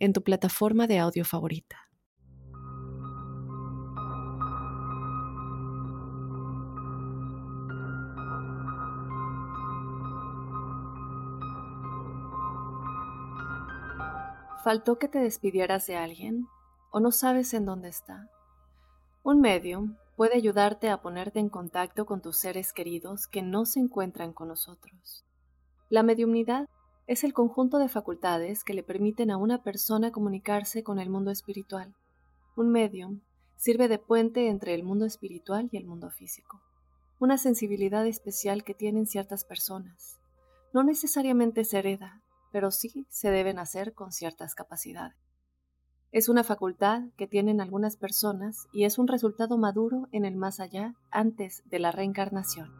en tu plataforma de audio favorita. ¿Faltó que te despidieras de alguien o no sabes en dónde está? Un medium puede ayudarte a ponerte en contacto con tus seres queridos que no se encuentran con nosotros. La mediumnidad es el conjunto de facultades que le permiten a una persona comunicarse con el mundo espiritual. Un medium sirve de puente entre el mundo espiritual y el mundo físico. Una sensibilidad especial que tienen ciertas personas. No necesariamente se hereda, pero sí se deben hacer con ciertas capacidades. Es una facultad que tienen algunas personas y es un resultado maduro en el más allá antes de la reencarnación.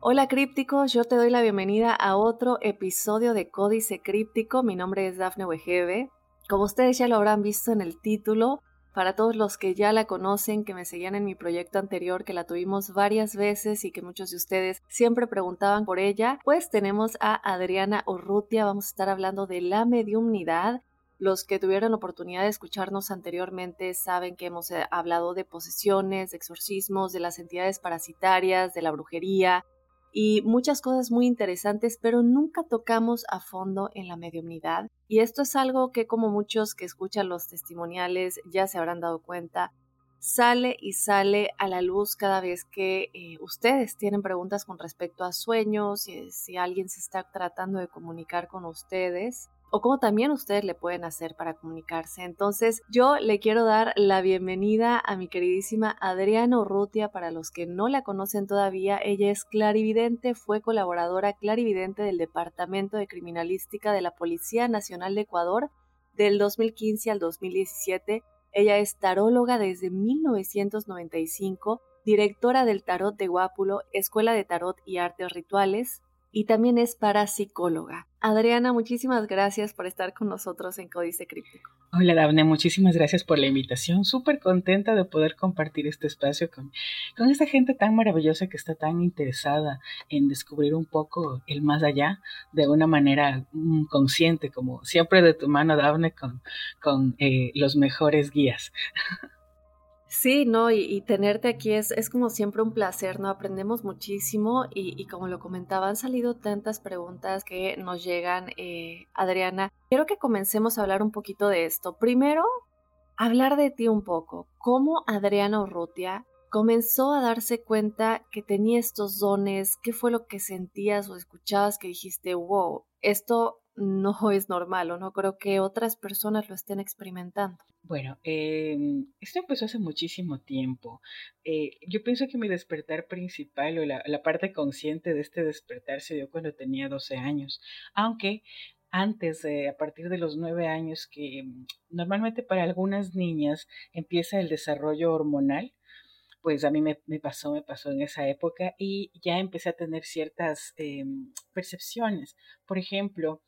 Hola crípticos, yo te doy la bienvenida a otro episodio de Códice Críptico. Mi nombre es Dafne Wegebe. Como ustedes ya lo habrán visto en el título, para todos los que ya la conocen, que me seguían en mi proyecto anterior, que la tuvimos varias veces y que muchos de ustedes siempre preguntaban por ella, pues tenemos a Adriana Urrutia. Vamos a estar hablando de la mediumnidad. Los que tuvieron la oportunidad de escucharnos anteriormente saben que hemos eh, hablado de posesiones, de exorcismos, de las entidades parasitarias, de la brujería, y muchas cosas muy interesantes, pero nunca tocamos a fondo en la mediumnidad. Y esto es algo que como muchos que escuchan los testimoniales ya se habrán dado cuenta, sale y sale a la luz cada vez que eh, ustedes tienen preguntas con respecto a sueños, si, si alguien se está tratando de comunicar con ustedes o cómo también ustedes le pueden hacer para comunicarse. Entonces, yo le quiero dar la bienvenida a mi queridísima Adriana Urrutia. Para los que no la conocen todavía, ella es clarividente, fue colaboradora clarividente del Departamento de Criminalística de la Policía Nacional de Ecuador del 2015 al 2017. Ella es taróloga desde 1995, directora del Tarot de Guápulo, Escuela de Tarot y Artes Rituales, y también es parapsicóloga. Adriana, muchísimas gracias por estar con nosotros en Códice Críptico. Hola, Daphne, muchísimas gracias por la invitación. Súper contenta de poder compartir este espacio con, con esta gente tan maravillosa que está tan interesada en descubrir un poco el más allá de una manera mm, consciente, como siempre de tu mano, Daphne, con, con eh, los mejores guías. Sí, no, y, tenerte aquí es, es, como siempre un placer, ¿no? Aprendemos muchísimo y, como lo comentaba, han salido tantas preguntas que nos llegan, eh, Adriana. Quiero que comencemos a hablar un poquito de esto. Primero, hablar de ti un poco. ¿Cómo Adriana Urrutia comenzó a darse cuenta que tenía estos dones? ¿Qué fue lo que sentías o escuchabas que dijiste, wow, esto no es normal o no creo que otras personas lo estén experimentando? Bueno, em, esto empezó hace muchísimo tiempo. Eh, yo pienso que mi despertar principal o la, parte consciente de este despertar se dio cuando tenía 12 años, aunque antes, a partir de los 9 años, que normalmente para algunas niñas empieza el desarrollo hormonal, pues a mí me, pasó, me pasó en esa época y ya empecé a tener ciertas em, percepciones. Por ejemplo,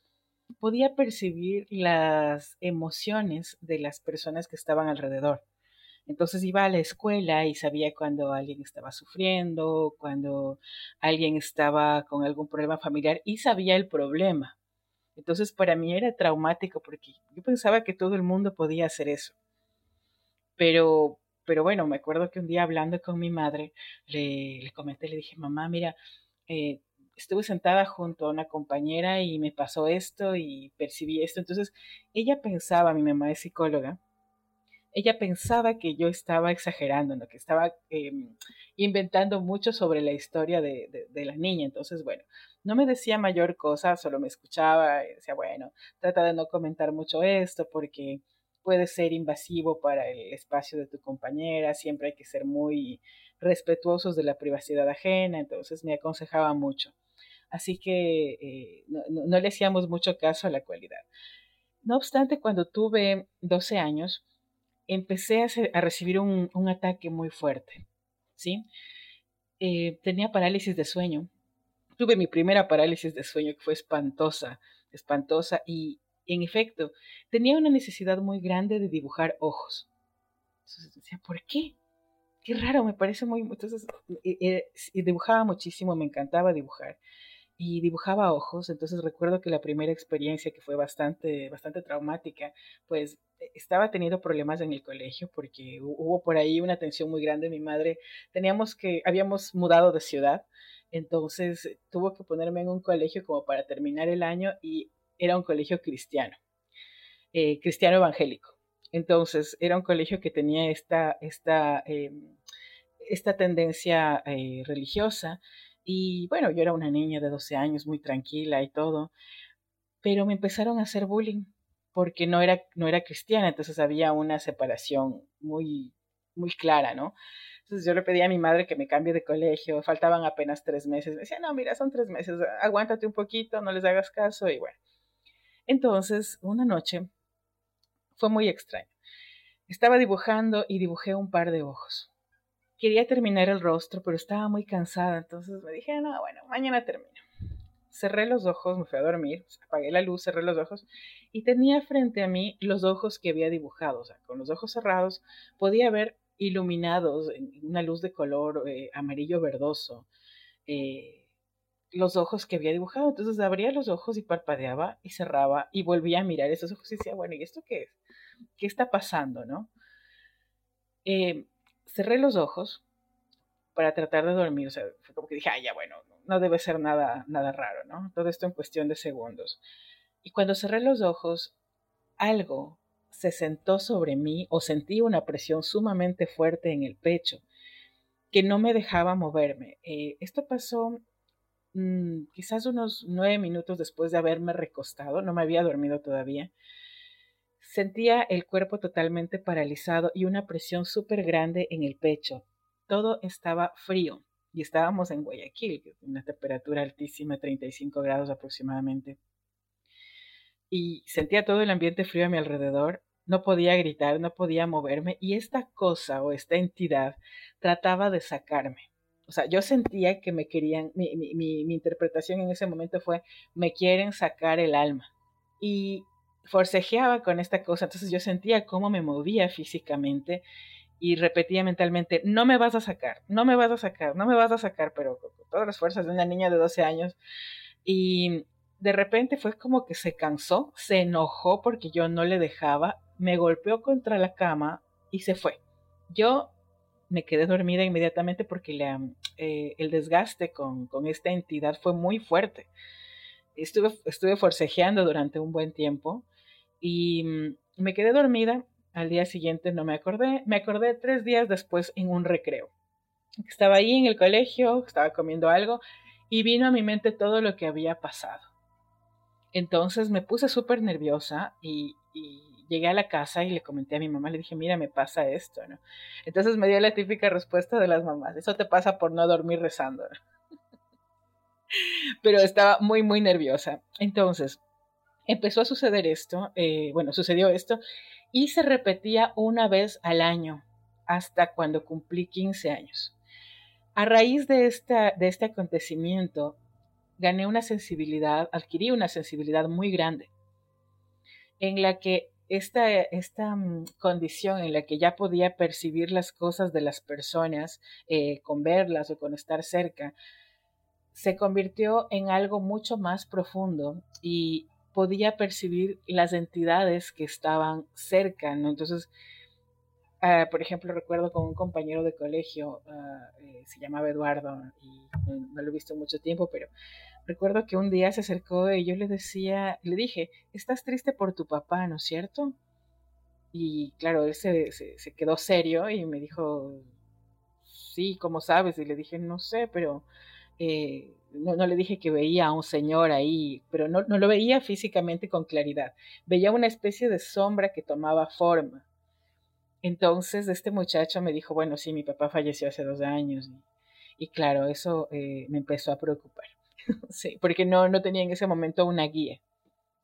podía percibir las emociones de las personas que estaban alrededor. Entonces iba a la escuela y sabía cuando alguien estaba sufriendo, cuando alguien estaba con algún problema familiar y sabía el problema. Entonces para mí era traumático porque yo pensaba que todo el mundo podía hacer eso. Pero, pero bueno, me acuerdo que un día hablando con mi madre, le, le comenté, le dije, mamá, mira, eh, estuve sentada junto a una compañera y me pasó esto y percibí esto. Entonces, ella pensaba, mi mamá es psicóloga, ella pensaba que yo estaba exagerando, que estaba em, inventando mucho sobre la historia de, de, la niña. Entonces, bueno, no me decía mayor cosa, solo me escuchaba y decía, bueno, trata de no comentar mucho esto porque puede ser invasivo para el espacio de tu compañera, siempre hay que ser muy respetuosos de la privacidad ajena, entonces me aconsejaba mucho así que eh, no, le hacíamos mucho caso a la cualidad. No obstante, cuando tuve 12 años, empecé a, recibir un, ataque muy fuerte, ¿sí? Eh, tenía parálisis de sueño. Tuve mi primera parálisis de sueño que fue espantosa, espantosa y en efecto tenía una necesidad muy grande de dibujar ojos. Entonces ¿por qué? Qué raro, me parece muy... Entonces eh, eh, dibujaba muchísimo, me encantaba dibujar y dibujaba ojos, entonces recuerdo que la primera experiencia que fue bastante, bastante traumática, pues e, estaba teniendo problemas en el colegio porque hubo por ahí una tensión muy grande. Mi madre, teníamos que, habíamos mudado de ciudad, entonces tuvo que ponerme en un colegio como para terminar el año y era un colegio cristiano, eh, cristiano evangélico. Entonces era un colegio que tenía esta, esta, em, esta tendencia eh, religiosa y bueno, yo era una niña de 12 años, muy tranquila y todo, pero me empezaron a hacer bullying porque no era, no era cristiana, entonces había una separación muy, muy clara, ¿no? Entonces yo le pedí a mi madre que me cambie de colegio, faltaban apenas tres meses, me decía, no, mira, son tres meses, aguántate un poquito, no les hagas caso y bueno. Entonces, una noche fue muy extraño. Estaba dibujando y dibujé un par de ojos quería terminar el rostro, pero estaba muy cansada, entonces me dije, no, bueno, mañana termino. Cerré los ojos, me fui a dormir, apagué la luz, cerré los ojos y tenía frente a mí los ojos que había dibujado, o sea, con los ojos cerrados podía ver iluminados en una luz de color eh, amarillo verdoso eh, los ojos que había dibujado. Entonces abría los ojos y parpadeaba y cerraba y volvía a mirar esos ojos y decía, bueno, ¿y esto qué es? ¿Qué está pasando, no? Eh, cerré los ojos para tratar de dormir. O sea, fue como que dije, ah, ya bueno, no debe ser nada, nada raro, ¿no? Todo esto en cuestión de segundos. Y cuando cerré los ojos, algo se sentó sobre mí o sentí una presión sumamente fuerte en el pecho que no me dejaba moverme. Eh, esto pasó mm, quizás unos nueve minutos después de haberme recostado, no me había dormido todavía. Sentía el cuerpo totalmente paralizado y una presión súper grande en el pecho. Todo estaba frío y estábamos en Guayaquil, una temperatura altísima, 35 grados aproximadamente. Y sentía todo el ambiente frío a mi alrededor. No podía gritar, no podía moverme y esta cosa o esta entidad trataba de sacarme. O sea, yo sentía que me querían, mi, mi, mi interpretación en ese momento fue, me quieren sacar el alma. Y forcejeaba con esta cosa, entonces yo sentía cómo me movía físicamente y repetía mentalmente, no me vas a sacar, no me vas a sacar, no me vas a sacar, pero con, todas las fuerzas de una niña de 12 años. Y de repente fue como que se cansó, se enojó porque yo no le dejaba, me golpeó contra la cama y se fue. Yo me quedé dormida inmediatamente porque eh, el desgaste con, con esta entidad fue muy fuerte estuve, estuve forcejeando durante un buen tiempo y mm, me quedé dormida. Al día siguiente no me acordé. Me acordé tres días después en un recreo. Estaba ahí en el colegio, estaba comiendo algo y vino a mi mente todo lo que había pasado. Entonces me puse súper nerviosa y, llegué a la casa y le comenté a mi mamá, le dije, mira, me pasa esto, ¿no? Entonces me dio la típica respuesta de las mamás, eso te pasa por no dormir rezando pero estaba muy, muy nerviosa. Entonces, empezó a suceder esto, eh, bueno, sucedió esto, y se repetía una vez al año hasta cuando cumplí 15 años. A raíz de, esta, de este acontecimiento, gané una sensibilidad, adquirí una sensibilidad muy grande, en la que esta, esta mm, condición en la que ya podía percibir las cosas de las personas eh, con verlas o con estar cerca, se convirtió en algo mucho más profundo y podía percibir las entidades que estaban cerca, Entonces, ah, por ejemplo, recuerdo con un compañero de colegio, ah, eh, se llamaba Eduardo, y no, lo he visto mucho tiempo, pero recuerdo que un día se acercó y yo le decía, le dije, estás triste por tu papá, ¿no es cierto? Y claro, él se, se quedó serio y me dijo, sí, ¿cómo sabes? Y le dije, no sé, pero eh, no, le dije que veía a un señor ahí, pero no, lo veía físicamente con claridad. Veía una especie de sombra que tomaba forma. Entonces este muchacho me dijo, bueno, sí, mi papá falleció hace dos años. Y, claro, eso eh, me empezó a preocupar. sí, porque no, no tenía en ese momento una guía.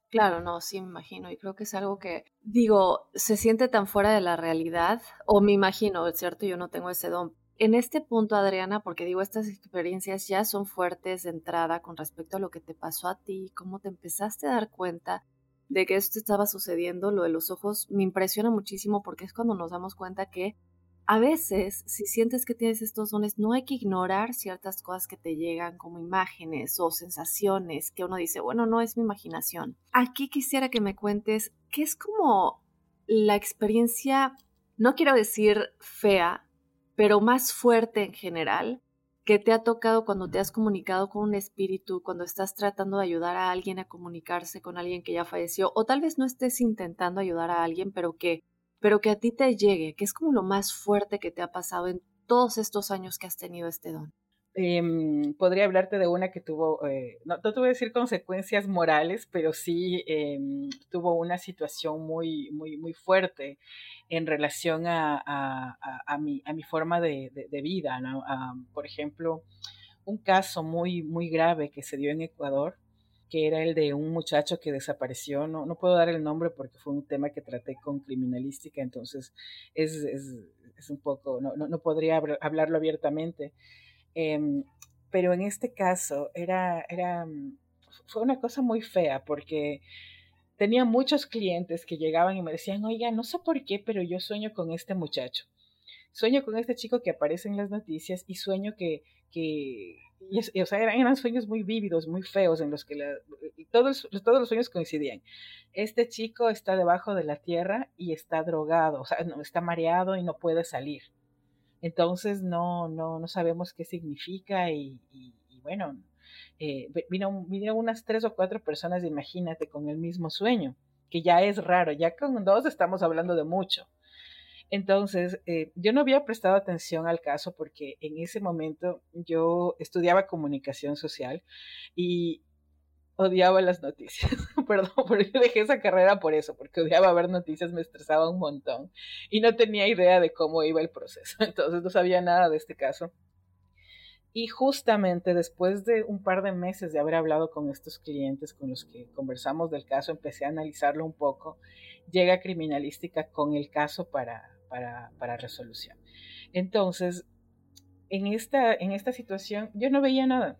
Claro, no, sí me imagino. Y creo que es algo que, digo, se siente tan fuera de la realidad, o me imagino, es cierto, yo no tengo ese don. En este punto, Adriana, porque digo, estas experiencias ya son fuertes de entrada con respecto a lo que te pasó a ti, cómo te empezaste a dar cuenta de que esto estaba sucediendo, lo de los ojos, me impresiona muchísimo porque es cuando nos damos cuenta que a veces, si sientes que tienes estos dones, no hay que ignorar ciertas cosas que te llegan como imágenes o sensaciones que uno dice, bueno, no es mi imaginación. Aquí quisiera que me cuentes qué es como la experiencia, no quiero decir fea, pero más fuerte en general, que te ha tocado cuando te has comunicado con un espíritu, cuando estás tratando de ayudar a alguien a comunicarse con alguien que ya falleció, o tal vez no estés intentando ayudar a alguien, pero que pero que a ti te llegue, que es como lo más fuerte que te ha pasado en todos estos años que has tenido este don. Em, podría hablarte de una que tuvo, eh, no, no te voy a decir consecuencias morales, pero sí em, tuvo una situación muy, muy, muy fuerte en relación a, a, a, mi, a mi, forma de, de, vida. ¿no? por ejemplo, un caso muy, muy grave que se dio en Ecuador que era el de un muchacho que desapareció. No, no puedo dar el nombre porque fue un tema que traté con criminalística, entonces es, es, es un poco, no, no, no, podría hablarlo abiertamente. Eh, pero en este caso era, era, fue una cosa muy fea porque tenía muchos clientes que llegaban y me decían, oiga, no sé por qué, pero yo sueño con este muchacho. Sueño con este chico que aparece en las noticias y sueño que, que, y, o sea, eran, sueños muy vívidos, muy feos, en los que todos, todos los sueños coincidían. Este chico está debajo de la tierra y está drogado, o sea, no, está mareado y no puede salir. Entonces no, no, no sabemos qué significa y, bueno, eh, vino, vinieron unas tres o cuatro personas, imagínate, con el mismo sueño, que ya es raro, ya con dos estamos hablando de mucho. Entonces, eh, yo no había prestado atención al caso porque en ese momento yo estudiaba comunicación social y odiaba las noticias. Perdón, pero yo dejé esa carrera por eso, porque odiaba ver noticias, me estresaba un montón y no tenía idea de cómo iba el proceso. Entonces, no sabía nada de este caso. Y justamente después de un par de meses de haber hablado con estos clientes con los que conversamos del caso, empecé a analizarlo un poco. Llega criminalística con el caso para, para, resolución. Entonces, en esta, en esta situación yo no veía nada,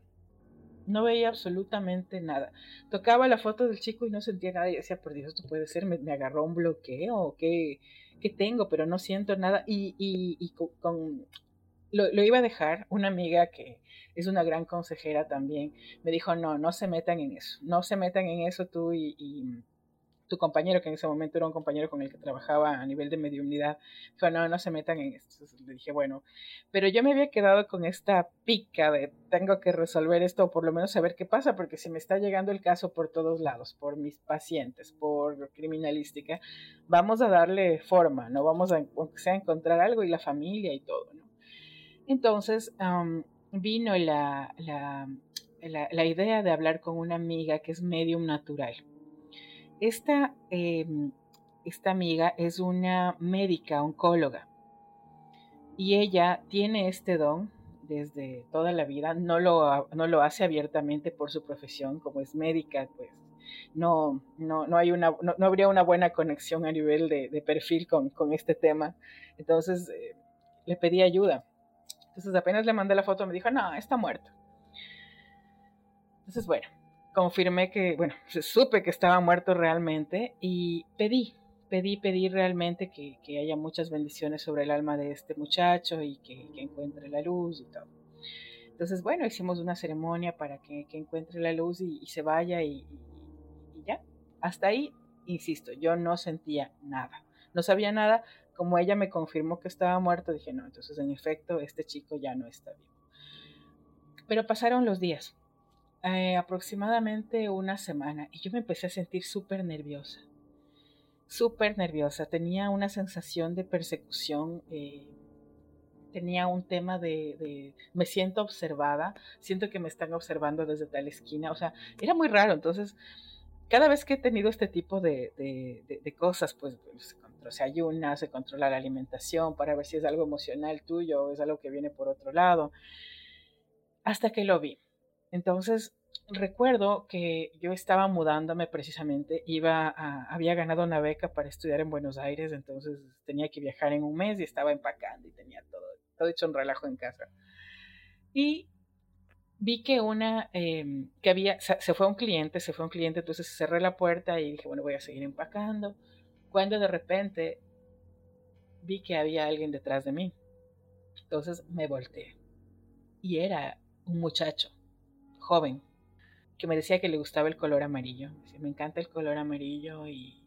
no veía absolutamente nada. Tocaba la foto del chico y no sentía nada y decía, por Dios, esto puede ser, me, agarró un bloqueo, ¿qué, ¿qué, tengo? Pero no siento nada. Y, y, con, lo, lo, iba a dejar, una amiga que es una gran consejera también, me dijo, no, no se metan en eso, no se metan en eso tú y tu compañero, que en ese momento era un compañero con el que trabajaba a nivel de mediunidad, dijo, no, no se metan en esto. Entonces le dije, bueno, pero yo me había quedado con esta pica de tengo que resolver esto o por lo menos saber qué pasa, porque si me está llegando el caso por todos lados, por mis pacientes, por criminalística, vamos a darle forma, ¿no? Vamos a, sea, encontrar algo y la familia y todo, ¿no? Entonces vino la, la, la idea de hablar con una amiga que es medium natural esta, em, esta amiga es una médica oncóloga y ella tiene este don desde toda la vida, no lo, no lo hace abiertamente por su profesión, como es médica, pues no, no, no hay una, no, habría una buena conexión a nivel de, perfil con, con, este tema. Entonces eh, le pedí ayuda. Entonces apenas le mandé la foto, me dijo, no, está muerto. Entonces, bueno, confirmé que, bueno, supe que estaba muerto realmente y pedí, pedí, pedí realmente que, que haya muchas bendiciones sobre el alma de este muchacho y que, encuentre la luz y todo. Entonces, bueno, hicimos una ceremonia para que, que encuentre la luz y, y se vaya y, y, ya. Hasta ahí, insisto, yo no sentía nada. No sabía nada. Como ella me confirmó que estaba muerto, dije, no, entonces en efecto, este chico ya no está vivo. Pero pasaron los días eh, aproximadamente una semana y yo me empecé a sentir súper nerviosa, súper nerviosa. Tenía una sensación de persecución, eh, tenía un tema de, me siento observada, siento que me están observando desde tal esquina, o sea, era muy raro. Entonces, cada vez que he tenido este tipo de, de cosas, pues, pues se ayuna, se controla la alimentación para ver si es algo emocional tuyo o es algo que viene por otro lado, hasta que lo vi. Entonces, recuerdo que yo estaba mudándome precisamente, iba había ganado una beca para estudiar en Buenos Aires, entonces tenía que viajar en un mes y estaba empacando y tenía todo, todo hecho un relajo en casa. Y vi que una, em, que había, se fue un cliente, se fue un cliente, entonces cerré la puerta y dije, bueno, voy a seguir empacando. Cuando de repente vi que había alguien detrás de mí. Entonces me volteé. Y era un muchacho, joven, que me decía que le gustaba el color amarillo. Me encanta el color amarillo y,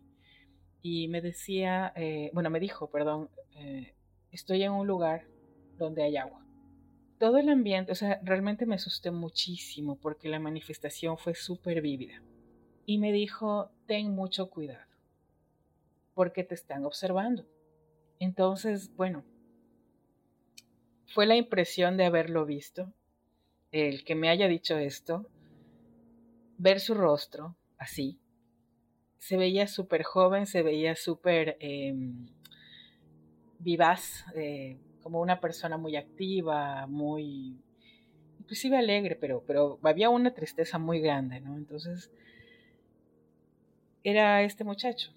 y me decía, eh, bueno, me dijo, perdón, eh, estoy en un lugar donde hay agua. Todo el ambiente, o sea, realmente me asusté muchísimo porque la manifestación fue súper vívida. Y me dijo, ten mucho cuidado, porque te están observando. Entonces, bueno, fue la impresión de haberlo visto, el que me haya dicho esto, ver su rostro así. Se veía súper joven, se veía súper em, vivaz, eh, como una persona muy activa, muy, inclusive alegre, pero, pero había una tristeza muy grande, ¿no? Entonces, era este muchacho,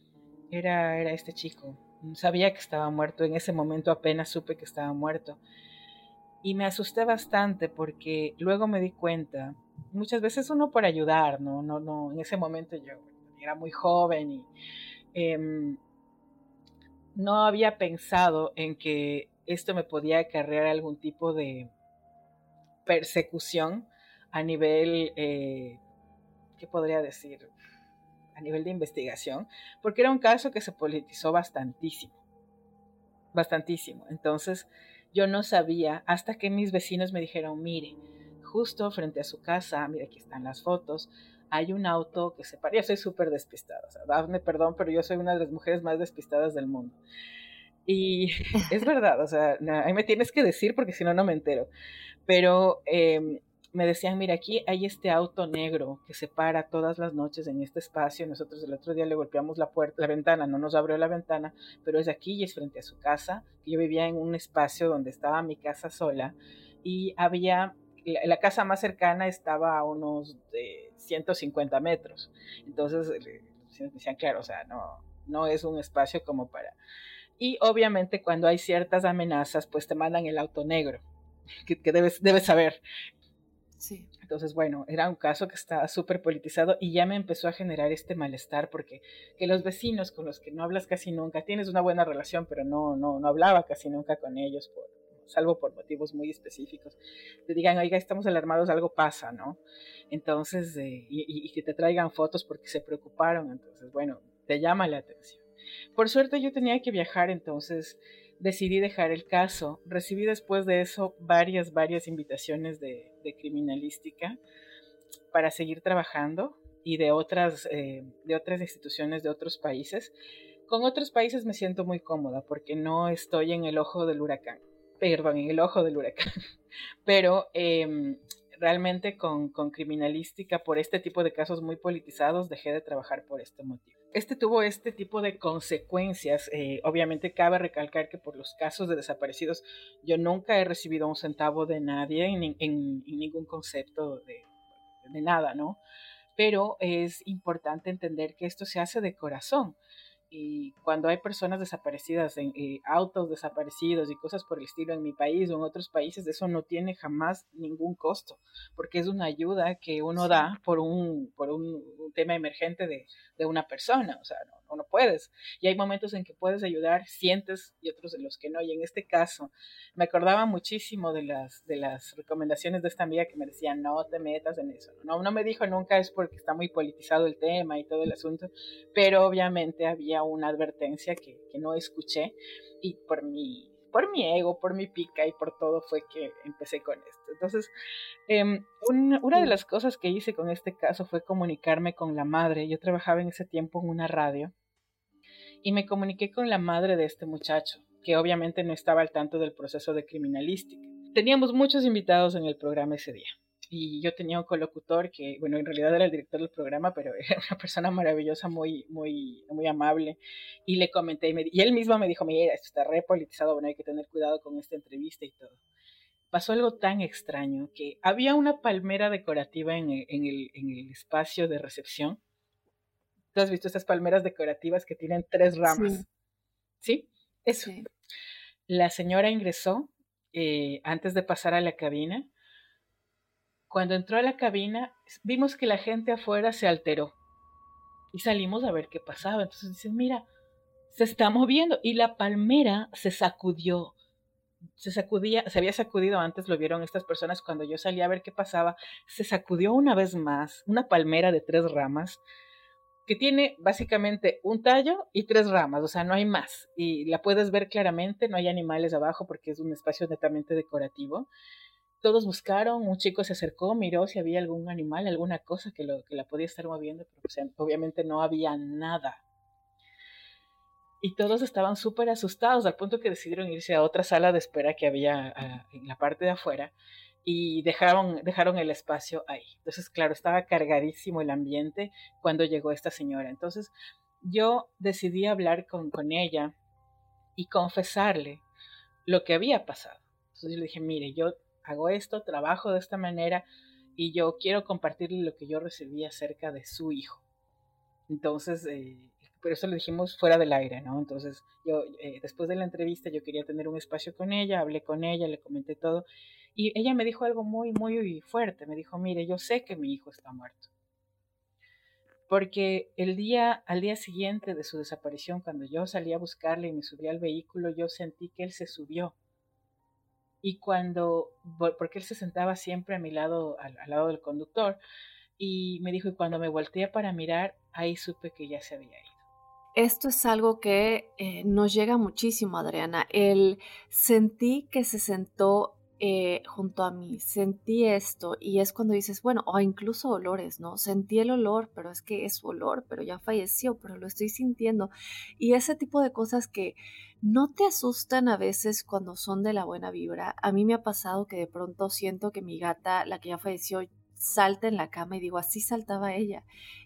era, era este chico. Sabía que estaba muerto, en ese momento apenas supe que estaba muerto. Y me asusté bastante porque luego me di cuenta muchas veces uno por ayudar, ¿no? No, no, en ese momento yo era muy joven y em, no había pensado en que esto me podía acarrear algún tipo de persecución a nivel, eh, ¿qué podría decir? A nivel de investigación, porque era un caso que se politizó bastantísimo, bastantísimo. Entonces yo no sabía hasta que mis vecinos me dijeron, mire, justo frente a su casa, mira, aquí están las fotos, hay un auto que se para. Yo soy súper despistada, o sea, dame perdón, pero yo soy una de las mujeres más despistadas del mundo. Y es verdad, o sea, ahí me tienes que decir porque si no, no me entero. Pero em, me decían, mira, aquí hay este auto negro que se para todas las noches en este espacio. Nosotros el otro día le golpeamos la puerta, la ventana, no nos abrió la ventana, pero es aquí y es frente a su casa. Yo vivía en un espacio donde estaba mi casa sola y había la, casa más cercana estaba a unos de 150 metros. Entonces, decían, claro, o sea, no, no es un espacio como para... Y obviamente cuando hay ciertas amenazas, pues te mandan el auto negro, que, debes, debes saber. Sí. Entonces, bueno, era un caso que estaba súper politizado y ya me empezó a generar este malestar porque que los vecinos con los que no hablas casi nunca, tienes una buena relación, pero no, no, no hablaba casi nunca con ellos por, salvo por motivos muy específicos, te digan, oiga, estamos alarmados, algo pasa, ¿no? Entonces, eh, y, que te traigan fotos porque se preocuparon, entonces, bueno, te llama la atención. Por suerte yo tenía que viajar, entonces decidí dejar el caso. Recibí después de eso varias, varias invitaciones de, criminalística para seguir trabajando y de otras, eh, de otras instituciones de otros países. Con otros países me siento muy cómoda porque no estoy en el ojo del huracán perdón, en el ojo del huracán. Pero em, realmente con, criminalística, por este tipo de casos muy politizados, dejé de trabajar por este motivo. Este tuvo este tipo de consecuencias. Eh, obviamente cabe recalcar que por los casos de desaparecidos yo nunca he recibido un centavo de nadie en, ningún concepto de, de nada, ¿no? Pero es importante entender que esto se hace de corazón y cuando hay personas desaparecidas, en, eh, autos desaparecidos y cosas por el estilo en mi país o en otros países, eso no tiene jamás ningún costo, porque es una ayuda que uno da por un, por un, tema emergente de, de, una persona, o sea, no, no, puedes. Y hay momentos en que puedes ayudar, sientes, y otros en los que no. Y en este caso, me acordaba muchísimo de las, de las recomendaciones de esta amiga que me decía, no te metas en eso. No, no me dijo nunca es porque está muy politizado el tema y todo el asunto, pero obviamente había una advertencia que, no escuché y por mi, por mi ego, por mi pica y por todo fue que empecé con esto. Entonces, em, una de las cosas que hice con este caso fue comunicarme con la madre. Yo trabajaba en ese tiempo en una radio y me comuniqué con la madre de este muchacho, que obviamente no estaba al tanto del proceso de criminalística. Teníamos muchos invitados en el programa ese día y yo tenía un colocutor que, bueno, en realidad era el director del programa, pero era una persona maravillosa, muy, muy, muy amable, y le comenté, y, él mismo me dijo, mira, esto está re politizado, bueno, hay que tener cuidado con esta entrevista y todo. pasó algo tan extraño que había una palmera decorativa en el, espacio de recepción. ¿Tú has visto estas palmeras decorativas que tienen tres ramas? ¿Sí? Eso. La señora ingresó eh, antes de pasar a la cabina. Cuando entró a la cabina, vimos que la gente afuera se alteró y salimos a ver qué pasaba. Entonces dicen, mira, se está moviendo y la palmera se sacudió. Se sacudía, se había sacudido antes, lo vieron estas personas cuando yo salí a ver qué pasaba. Se sacudió una vez más, una palmera de tres ramas que tiene básicamente un tallo y tres ramas, o sea, no hay más. Y la puedes ver claramente, no hay animales abajo porque es un espacio netamente decorativo. Todos buscaron, un chico se acercó, miró si había algún animal, alguna cosa que, lo, que la podía estar moviendo, pero obviamente no había nada. Y todos estaban súper asustados, al punto que decidieron irse a otra sala de espera que había ah, en la parte de afuera y dejaron, dejaron el espacio ahí. Entonces, claro, estaba cargadísimo el ambiente cuando llegó esta señora. Entonces, yo decidí hablar con, con ella y confesarle lo que había pasado. Entonces, yo le dije, mire, yo hago esto, trabajo de esta manera y yo quiero compartirle lo que yo recibí acerca de su hijo. Entonces, eh, pero eso lo dijimos fuera del aire, ¿no? Entonces, yo, eh, después de la entrevista, yo quería tener un espacio con ella, hablé con ella, le comenté todo y ella me dijo algo muy, muy fuerte. Me dijo, mire, yo sé que mi hijo está muerto. Porque el día, al día siguiente de su desaparición, cuando yo salí a buscarle y me subí al vehículo, yo sentí que él se subió. Y cuando, porque él se sentaba siempre a mi lado, al, lado del conductor, y me dijo, y cuando me volteé para mirar, ahí supe que ya se había ido. Esto es algo que eh, nos llega muchísimo, Adriana. El sentí que se sentó eh, junto a mí, sentí esto y es cuando dices, bueno, o incluso olores, ¿no? Sentí el olor, pero es que es olor, pero ya falleció, pero lo estoy sintiendo. Y ese tipo de cosas que no te asustan a veces cuando son de la buena vibra. A mí me ha pasado que de pronto siento que mi gata, la que ya falleció, salta en la cama y digo, así saltaba ella,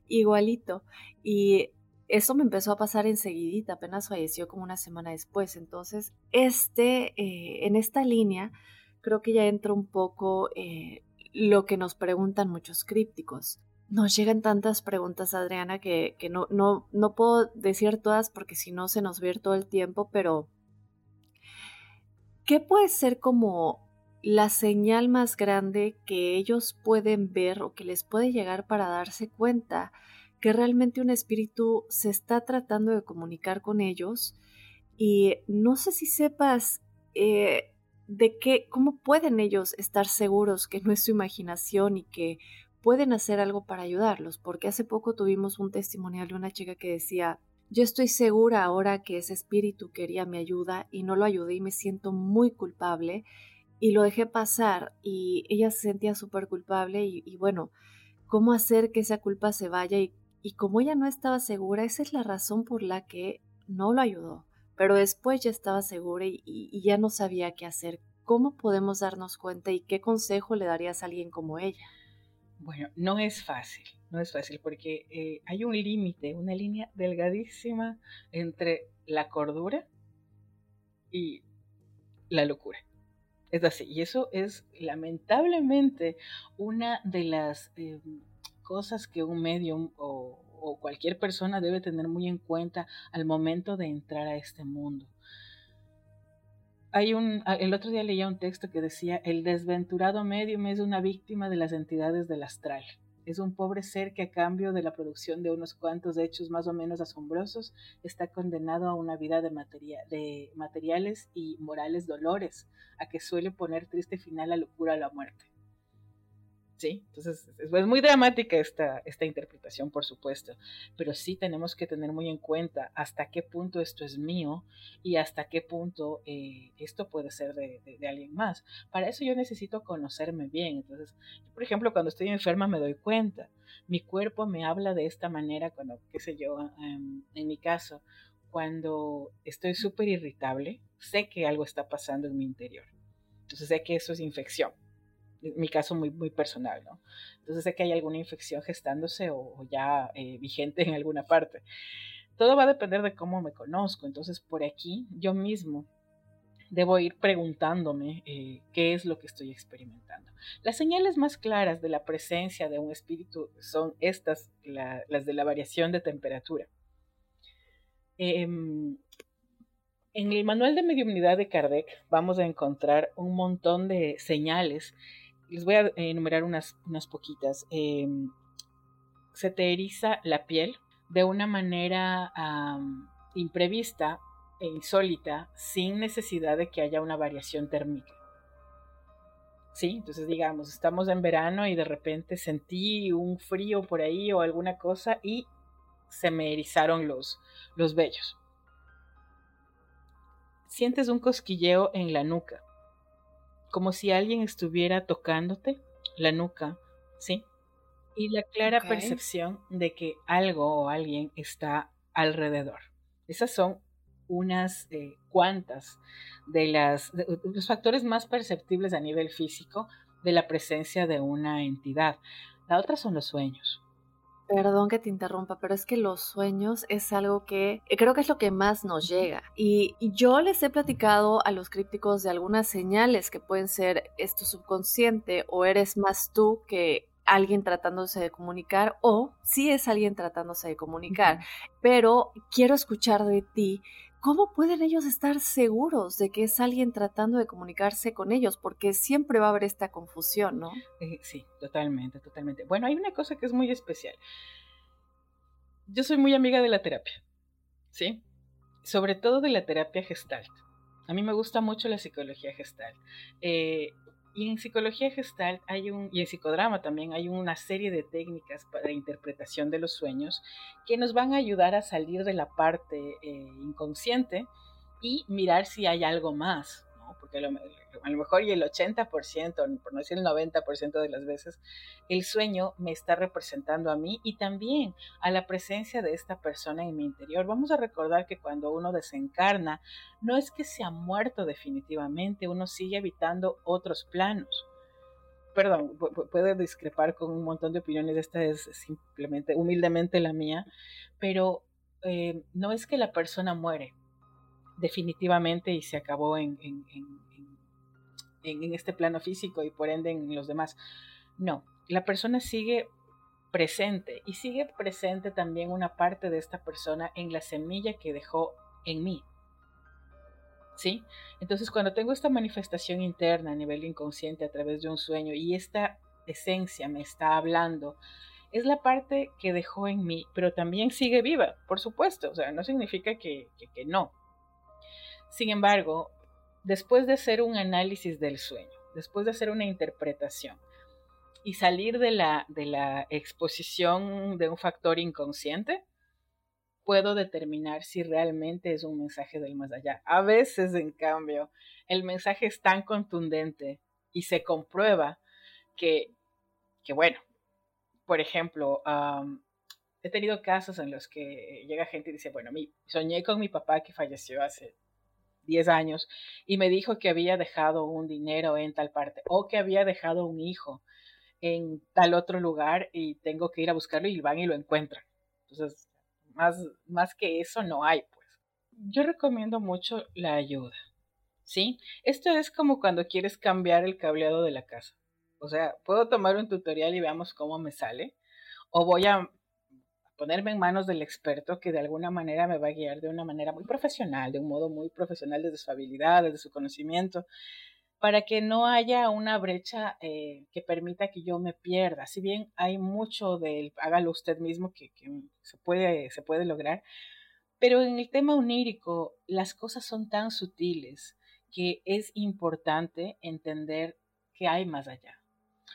igualito. Y eso me empezó a pasar enseguidita, apenas falleció como una semana después. Entonces, este, eh, en esta línea, creo que ya entra un poco eh, lo que nos preguntan muchos crípticos. Nos llegan tantas preguntas, Adriana, que, no, no, no puedo decir todas porque si no se nos ve todo el tiempo, pero ¿qué puede ser como la señal más grande que ellos pueden ver o que les puede llegar para darse cuenta que realmente un espíritu se está tratando de comunicar con ellos? Y no sé si sepas eh, de qué, cómo pueden ellos estar seguros que no es su imaginación y que pueden hacer algo para ayudarlos, porque hace poco tuvimos un testimonial de una chica que decía, yo estoy segura ahora que ese espíritu quería mi ayuda y no lo ayudé y me siento muy culpable y lo dejé pasar y ella se sentía súper culpable y, bueno, ¿cómo hacer que esa culpa se vaya? Y, y como ella no estaba segura, esa es la razón por la que no lo ayudó pero después ya estaba segura y, ya no sabía qué hacer. ¿Cómo podemos darnos cuenta y qué consejo le darías a alguien como ella? Bueno, no es fácil, no es fácil porque eh, hay un límite, una línea delgadísima entre la cordura y la locura. Es así, y eso es lamentablemente una de las em, cosas que un medium o cualquier persona debe tener muy en cuenta al momento de entrar a este mundo. Hay un, el otro día leía un texto que decía, el desventurado medium es una víctima de las entidades del astral. Es un pobre ser que a cambio de la producción de unos cuantos hechos más o menos asombrosos está condenado a una vida de, materiales y morales dolores, a que suele poner triste final la locura a la muerte. ¿Sí? Entonces, es, muy dramática esta, esta interpretación, por supuesto, pero sí tenemos que tener muy en cuenta hasta qué punto esto es mío y hasta qué punto eh, esto puede ser de, alguien más. Para eso yo necesito conocerme bien. Entonces, por ejemplo, cuando estoy enferma me doy cuenta. Mi cuerpo me habla de esta manera cuando, qué sé yo, em, en mi caso, cuando estoy súper irritable, sé que algo está pasando en mi interior. Entonces sé que eso es infección mi caso muy, muy personal, ¿no? Entonces sé que hay alguna infección gestándose o, ya eh, vigente en alguna parte. Todo va a depender de cómo me conozco. Entonces por aquí yo mismo debo ir preguntándome eh, qué es lo que estoy experimentando. Las señales más claras de la presencia de un espíritu son estas, las de la variación de temperatura. Em, en el manual de mediunidad de Kardec vamos a encontrar un montón de señales. Les voy a enumerar unas, unas poquitas. Em, se te eriza la piel de una manera imprevista e insólita sin necesidad de que haya una variación térmica. Sí, entonces digamos, estamos en verano y de repente sentí un frío por ahí o alguna cosa y se me erizaron los, los vellos. Sientes un cosquilleo en la nuca, como si alguien estuviera tocándote la nuca, ¿sí? Y la clara percepción de que algo o alguien está alrededor. Esas son unas eh, cuantas de, las, los factores más perceptibles a nivel físico de la presencia de una entidad. La otra son los sueños. Perdón que te interrumpa, pero es que los sueños es algo que eh, creo que es lo que más nos llega. Y, yo les he platicado a los crípticos de algunas señales que pueden ser esto subconsciente o eres más tú que alguien tratándose de comunicar o si es alguien tratándose de comunicar. Pero quiero escuchar de ti ¿cómo pueden ellos estar seguros de que es alguien tratando de comunicarse con ellos? Porque siempre va a haber esta confusión, ¿no? Eh, sí, totalmente, totalmente. Bueno, hay una cosa que es muy especial. Yo soy muy amiga de la terapia, ¿sí? Sobre todo de la terapia gestalt. A mí me gusta mucho la psicología gestalt. Eh, y en psicología gestal hay un, y en psicodrama también hay una serie de técnicas para interpretación de los sueños que nos van a ayudar a salir de la parte eh, inconsciente y mirar si hay algo más porque a lo, mejor y el 80%, por no decir el 90% de las veces, el sueño me está representando a mí y también a la presencia de esta persona en mi interior. Vamos a recordar que cuando uno desencarna, no es que se ha muerto definitivamente, uno sigue habitando otros planos. Perdón, puede discrepar con un montón de opiniones, esta es simplemente, humildemente la mía, pero eh, no es que la persona muere, definitivamente y se acabó en, en, en, este plano físico y por ende en los demás. No, la persona sigue presente y sigue presente también una parte de esta persona en la semilla que dejó en mí. ¿Sí? Entonces cuando tengo esta manifestación interna a nivel inconsciente a través de un sueño y esta esencia me está hablando, es la parte que dejó en mí, pero también sigue viva, por supuesto, o sea, no significa que, que no, sin embargo, después de hacer un análisis del sueño, después de hacer una interpretación y salir de la, de la exposición de un factor inconsciente, puedo determinar si realmente es un mensaje del más allá. A veces, en cambio, el mensaje es tan contundente y se comprueba que, que bueno, por ejemplo, he tenido casos en los que llega gente y dice, bueno, mi, soñé con mi papá que falleció hace 10 años y me dijo que había dejado un dinero en tal parte o que había dejado un hijo en tal otro lugar y tengo que ir a buscarlo y van y lo encuentran. Entonces, más, más que eso no hay, pues. Yo recomiendo mucho la ayuda, ¿sí? Esto es como cuando quieres cambiar el cableado de la casa. O sea, puedo tomar un tutorial y veamos cómo me sale. O voy a ponerme en manos del experto que de alguna manera me va a guiar de una manera muy profesional, de un modo muy profesional desde su habilidad, desde su conocimiento, para que no haya una brecha eh, que permita que yo me pierda. Si bien hay mucho del hágalo usted mismo que, se, puede, se puede lograr, pero en el tema onírico las cosas son tan sutiles que es importante entender que hay más allá.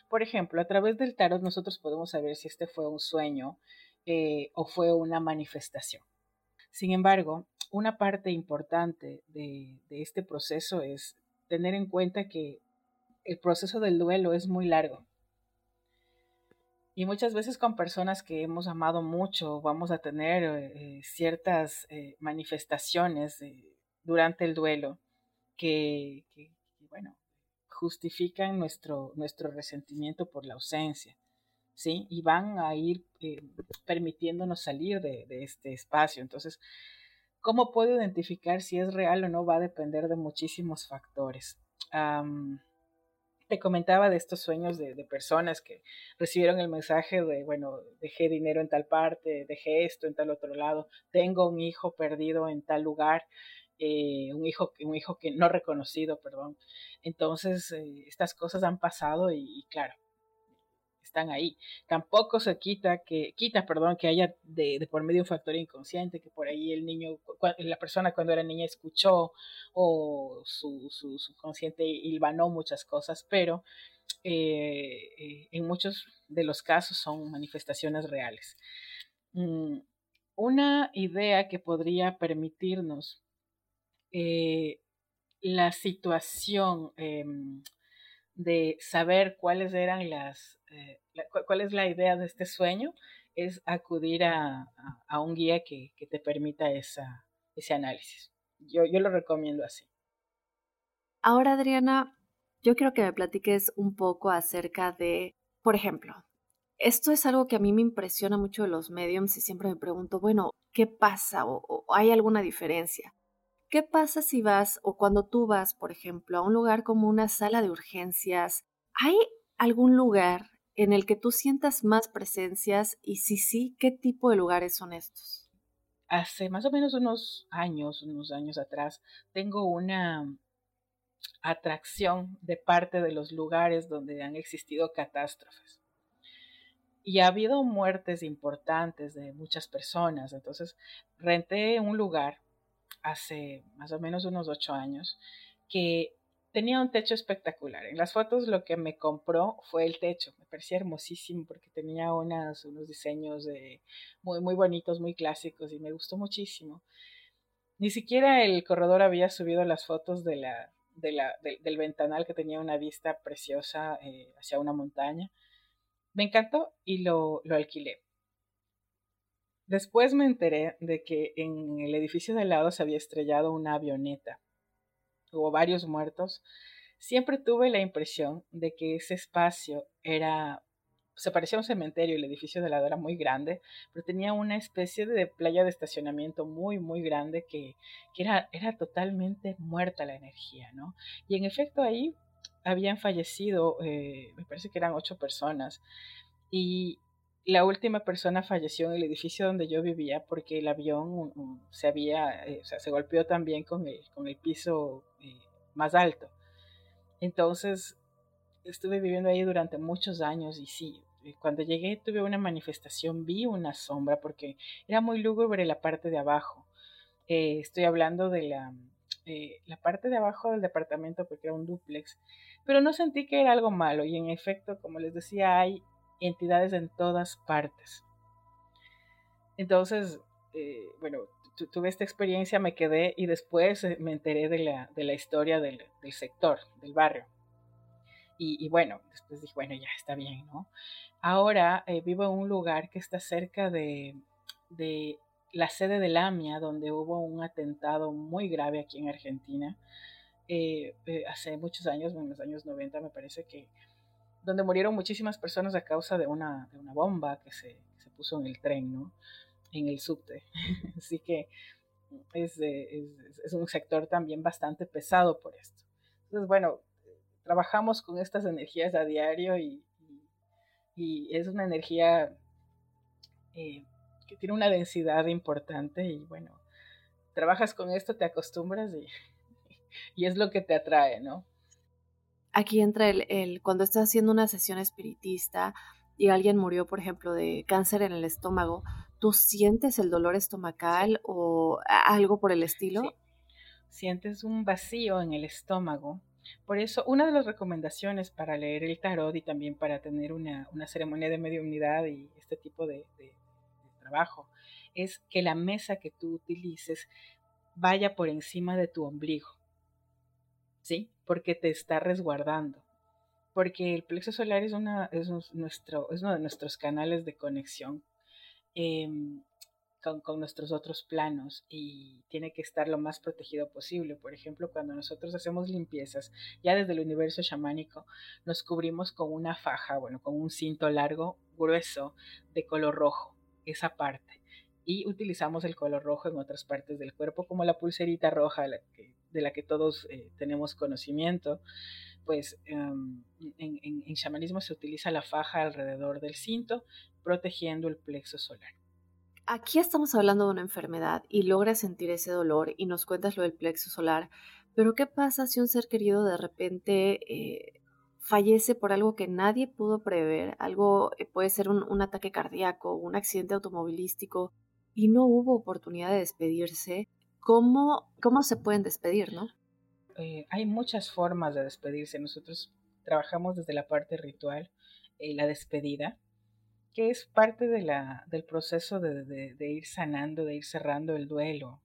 Por ejemplo, a través del tarot nosotros podemos saber si este fue un sueño, eh, o fue una manifestación. Sin embargo, una parte importante de, este proceso es tener en cuenta que el proceso del duelo es muy largo. Y muchas veces con personas que hemos amado mucho vamos a tener eh, ciertas eh, manifestaciones durante el duelo que, justifican nuestro resentimiento por la ausencia. ¿Sí? Y van a ir eh, permitiéndonos salir de, este espacio. Entonces, ¿Cómo puedo identificar si es real o no? Va a depender de muchísimos factores. te comentaba de estos sueños de, personas que recibieron el mensaje de, bueno, dejé dinero en tal parte, dejé esto en tal otro lado, tengo un hijo perdido en tal lugar, eh, un, hijo, un hijo que no reconocido, perdón. Entonces, eh, estas cosas han pasado y claro, están ahí. Tampoco se quita que, quita, perdón, que haya de, por medio un factor inconsciente, que por ahí el niño, la persona cuando era niña escuchó o su, su, consciente hilvanó muchas cosas, pero eh, eh, en muchos de los casos son manifestaciones reales. Mm, una idea que podría permitirnos eh, la situación em, de saber cuáles eran las, eh, cuál es la idea de este sueño, es acudir a, un guía que, te permita esa, ese análisis. Yo, yo lo recomiendo así. Ahora, Adriana, yo quiero que me platiques un poco acerca de, por ejemplo, esto es algo que a mí me impresiona mucho de los mediums y siempre me pregunto, bueno, ¿qué pasa o hay alguna diferencia? ¿Qué pasa si vas o cuando tú vas, por ejemplo, a un lugar como una sala de urgencias? ¿Hay algún lugar en el que tú sientas más presencias y si sí, qué tipo de lugares son estos? Hace más o menos unos años, unos años atrás, tengo una atracción de parte de los lugares donde han existido catástrofes. Y ha habido muertes importantes de muchas personas. Entonces, renté un lugar hace más o menos unos ocho años, que tenía un techo espectacular. En las fotos lo que me compró fue el techo. Me parecía hermosísimo porque tenía unos diseños muy, muy bonitos, muy clásicos y me gustó muchísimo. Ni siquiera el corredor había subido las fotos de la, del ventanal que tenía una vista preciosa eh, hacia una montaña. Me encantó y lo, lo alquilé. Después me enteré de que en el edificio de al lado se había estrellado una avioneta. Hubo varios muertos. Siempre tuve la impresión de que ese espacio era se parecía a un cementerio, el edificio de lado era muy grande, pero tenía una especie de playa de estacionamiento muy, muy grande que, era, era totalmente muerta la energía, ¿no? Y en efecto ahí habían fallecido, eh, me parece que eran ocho personas, y, la última persona falleció en el edificio donde yo vivía porque el avión se había, eh, o sea, se golpeó también con el, con el piso eh, más alto. Entonces, estuve viviendo ahí durante muchos años y sí, eh, cuando llegué tuve una manifestación, vi una sombra porque era muy lúgubre la parte de abajo. estoy hablando de la, la parte de abajo del departamento porque era un duplex, pero no sentí que era algo malo y en efecto, como les decía, hay entidades en todas partes. Entonces, eh, bueno, tuve esta experiencia, me quedé y después eh, me enteré de la, de la historia del, sector, del barrio. Y, bueno, después dije, bueno, ya está bien, ¿no? Ahora eh, vivo en un lugar que está cerca de, de la sede de AMIA, donde hubo un atentado muy grave aquí en Argentina. hace muchos años, en los años 90 me parece que donde murieron muchísimas personas a causa de una, de una bomba que se, se, puso en el tren, ¿no? En el subte. Así que es, es, es, un sector también bastante pesado por esto. Entonces, bueno, trabajamos con estas energías a diario y, y, es una energía eh, que tiene una densidad importante y bueno, trabajas con esto, te acostumbras y, y es lo que te atrae, ¿no? Aquí entra el, cuando estás haciendo una sesión espiritista y alguien murió, por ejemplo, de cáncer en el estómago, ¿tú sientes el dolor estomacal o algo por el estilo? Sientes un vacío en el estómago. Por eso, una de las recomendaciones para leer el tarot y también para tener una, ceremonia de mediunidad y este tipo de trabajo es que la mesa que tú utilices vaya por encima de tu ombligo. ¿Sí? porque te está resguardando. Porque el plexo solar es, uno de nuestros canales de conexión em, con, nuestros otros planos y tiene que estar lo más protegido posible. Por ejemplo, cuando nosotros hacemos limpiezas, ya desde el universo chamánico, nos cubrimos con una faja, bueno, con un cinto largo, grueso, de color rojo, esa parte. y utilizamos el color rojo en otras partes del cuerpo, como la pulserita roja de la que todos eh, tenemos conocimiento. Pues em, en, en, chamanismo se utiliza la faja alrededor del cinto, protegiendo el plexo solar. Aquí estamos hablando de una enfermedad y logras sentir ese dolor y nos cuentas lo del plexo solar, pero ¿qué pasa si un ser querido de repente eh, fallece por algo que nadie pudo prever? Algo eh, puede ser un, un ataque cardíaco, un accidente automovilístico y no hubo oportunidad de despedirse, ¿cómo, cómo se pueden despedir, no? Eh, hay muchas formas de despedirse. Nosotros trabajamos desde la parte ritual, eh, la despedida, que es parte de la, del proceso de, de, ir sanando, de ir cerrando el duelo.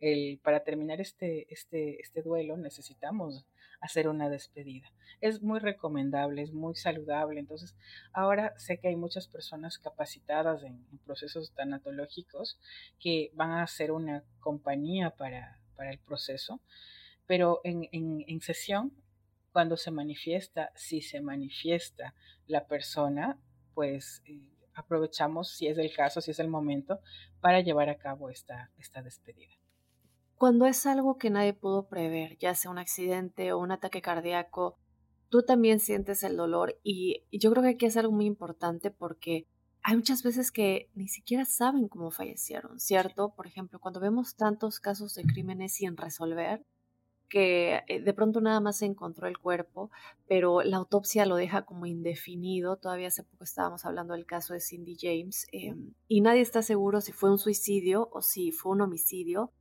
El, para terminar este, este, este duelo necesitamos hacer una despedida. Es muy recomendable, es muy saludable. Entonces, ahora sé que hay muchas personas capacitadas en, procesos tanatológicos que van a hacer una compañía para, para el proceso, pero en, en, sesión, cuando se manifiesta, si se manifiesta la persona, pues eh, aprovechamos, si es el caso, si es el momento, para llevar a cabo esta, esta despedida. Cuando es algo que nadie pudo prever, ya sea un accidente o un ataque cardíaco, tú también sientes el dolor y, yo creo que aquí es algo muy importante porque hay muchas veces que ni siquiera saben cómo fallecieron, ¿cierto? Por ejemplo, cuando vemos tantos casos de crímenes sin resolver, que eh, de pronto nada más se encontró el cuerpo, pero la autopsia lo deja como indefinido. Todavía hace poco estábamos hablando del caso de Cindy James em, y nadie está seguro si fue un suicidio o si fue un homicidio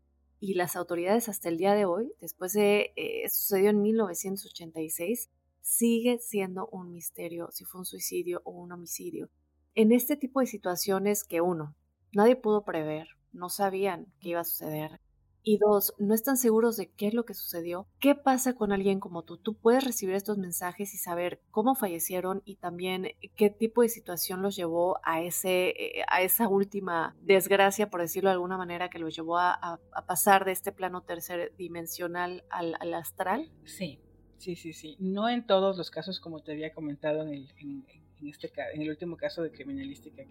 y las autoridades hasta el día de hoy, después de, eh, sucedió en 1986, sigue siendo un misterio si fue un suicidio o un homicidio. En este tipo de situaciones que uno, nadie pudo prever, no sabían qué iba a suceder, y dos, no están seguros de qué es lo que sucedió, ¿qué pasa con alguien como tú? Tú puedes recibir estos mensajes y saber cómo fallecieron y también qué tipo de situación los llevó a, ese, eh, a esa última desgracia, por decirlo de alguna manera, que los llevó a, pasar de este plano tercerdimensional al, al, astral. Sí, sí, sí, sí. No en todos los casos, como te había comentado en el, en, este, en el último caso de criminalística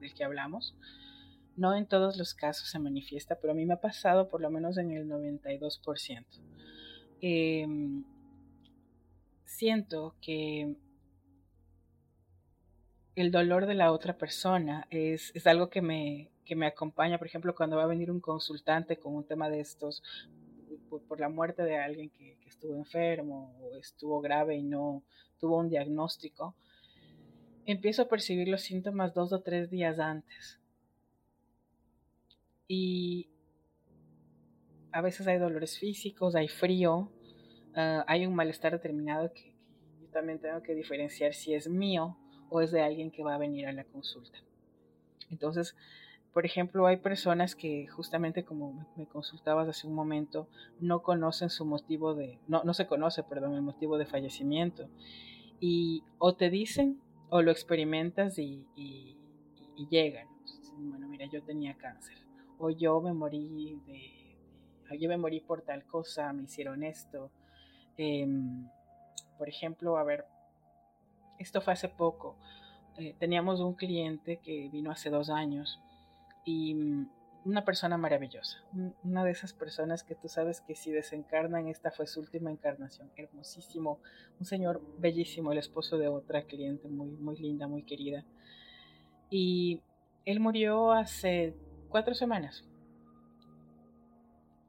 del que hablamos no en todos los casos se manifiesta, pero a mí me ha pasado por lo menos en el 92%. Em, siento que el dolor de la otra persona es, algo que me, me acompaña, por ejemplo, cuando va a venir un consultante con un tema de estos, por, la muerte de alguien que, que, estuvo enfermo o estuvo grave y no tuvo un diagnóstico, empiezo a percibir los síntomas dos o tres días antes y a veces hay dolores físicos, hay frío, ah, hay un malestar determinado que, yo también tengo que diferenciar si es mío o es de alguien que va a venir a la consulta. Entonces, por ejemplo, hay personas que justamente como me consultabas hace un momento, no conocen su motivo de, no, no se conoce, perdón, el motivo de fallecimiento. Y o te dicen o lo experimentas y, y, y llegan. bueno, mira, yo tenía cáncer o yo me morí de, yo me morí por tal cosa, me hicieron esto. Em, por ejemplo, a ver, esto fue hace poco. Eh, teníamos un cliente que vino hace dos años y mm, una persona maravillosa, una de esas personas que tú sabes que si desencarnan, esta fue su última encarnación, hermosísimo, un señor bellísimo, el esposo de otra cliente muy, muy linda, muy querida. Y él murió hace cuatro semanas.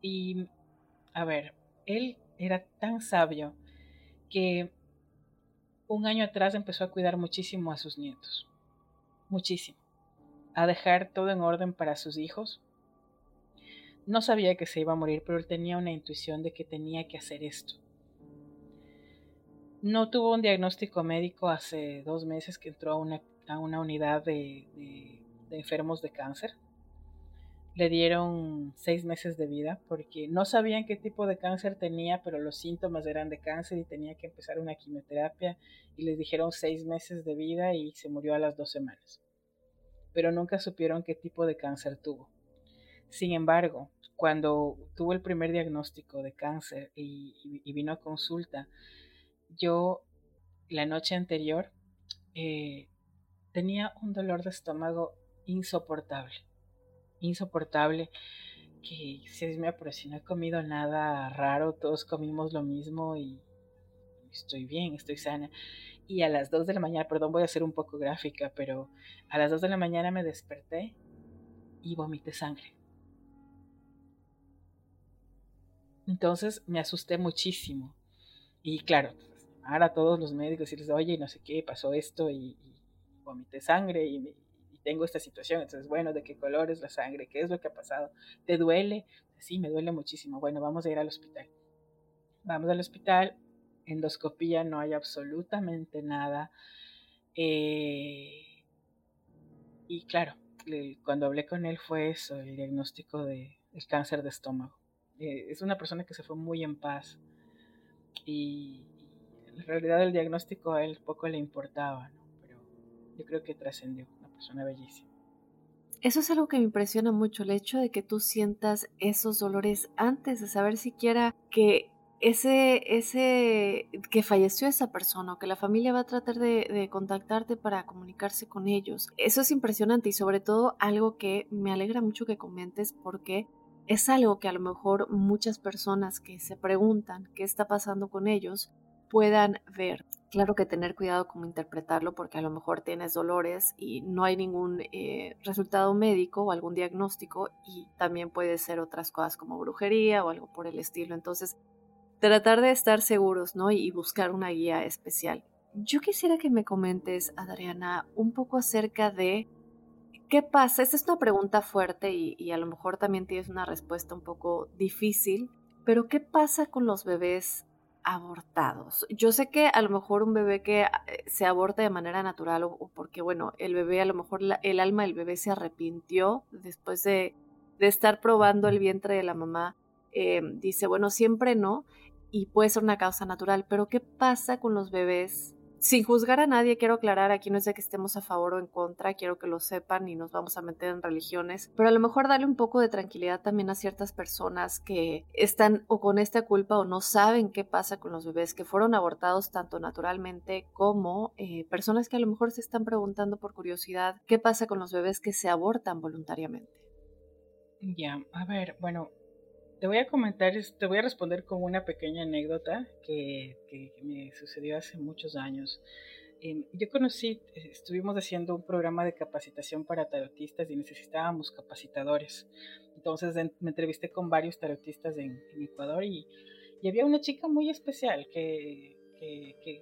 Y, a ver, él era tan sabio que un año atrás empezó a cuidar muchísimo a sus nietos. Muchísimo. A dejar todo en orden para sus hijos. No sabía que se iba a morir, pero él tenía una intuición de que tenía que hacer esto. No tuvo un diagnóstico médico hace dos meses que entró a una, a una unidad de, de enfermos de cáncer le dieron seis meses de vida porque no sabían qué tipo de cáncer tenía, pero los síntomas eran de cáncer y tenía que empezar una quimioterapia y les dijeron seis meses de vida y se murió a las dos semanas. Pero nunca supieron qué tipo de cáncer tuvo. Sin embargo, cuando tuvo el primer diagnóstico de cáncer y, vino a consulta, yo la noche anterior eh, tenía un dolor de estómago insoportable insoportable que mío, pero si no he comido nada raro, todos comimos lo mismo y estoy bien, estoy sana. Y a las 2 de la mañana, perdón, voy a ser un poco gráfica, pero a las 2 de la mañana me desperté y vomité sangre. Entonces me asusté muchísimo. Y claro, ahora todos los médicos y les oye, no sé qué, pasó esto y, vomité sangre y, tengo esta situación. Entonces, bueno, ¿de qué color es la sangre? ¿Qué es lo que ha pasado? ¿Te duele? Sí, me duele muchísimo. Bueno, vamos a ir al hospital. Vamos al hospital, endoscopía, no hay absolutamente nada. Eh, y claro, cuando hablé con él fue eso, el diagnóstico de, del cáncer de estómago. Eh, es una persona que se fue muy en paz y, en realidad el diagnóstico a él poco le importaba, ¿no? pero yo creo que trascendió, una persona bellísima. Eso es algo que me impresiona mucho, el hecho de que tú sientas esos dolores antes de saber siquiera que ese, ese, que falleció esa persona o que la familia va a tratar de, de, contactarte para comunicarse con ellos. Eso es impresionante y sobre todo algo que me alegra mucho que comentes porque es algo que a lo mejor muchas personas que se preguntan qué está pasando con ellos puedan ver. Claro que tener cuidado cómo interpretarlo porque a lo mejor tienes dolores y no hay ningún eh, resultado médico o algún diagnóstico y también puede ser otras cosas como brujería o algo por el estilo. Entonces, tratar de estar seguros, ¿no? Y buscar una guía especial. Yo quisiera que me comentes, Adriana, un poco acerca de ¿Qué pasa? Esta es una pregunta fuerte y, a lo mejor también tienes una respuesta un poco difícil, pero ¿qué pasa con los bebés abortados? Yo sé que a lo mejor un bebé que eh, se aborta de manera natural o, porque, bueno, el bebé, a lo mejor el alma del bebé se arrepintió después de, estar probando el vientre de la mamá, eh, dice, bueno, siempre no, y puede ser una causa natural, pero ¿qué pasa con los bebés sin juzgar a nadie, quiero aclarar, aquí no es de que estemos a favor o en contra, quiero que lo sepan y nos vamos a meter en religiones, pero a lo mejor darle un poco de tranquilidad también a ciertas personas que están o con esta culpa o no saben qué pasa con los bebés que fueron abortados tanto naturalmente como eh, personas que a lo mejor se están preguntando por curiosidad qué pasa con los bebés que se abortan voluntariamente. Ya, a ver, bueno, te voy a comentar, te voy a responder con una pequeña anécdota que, me sucedió hace muchos años. Em, yo conocí, estuvimos haciendo un programa de capacitación para tarotistas y necesitábamos capacitadores. Entonces me entrevisté con varios tarotistas en, Ecuador y, había una chica muy especial que,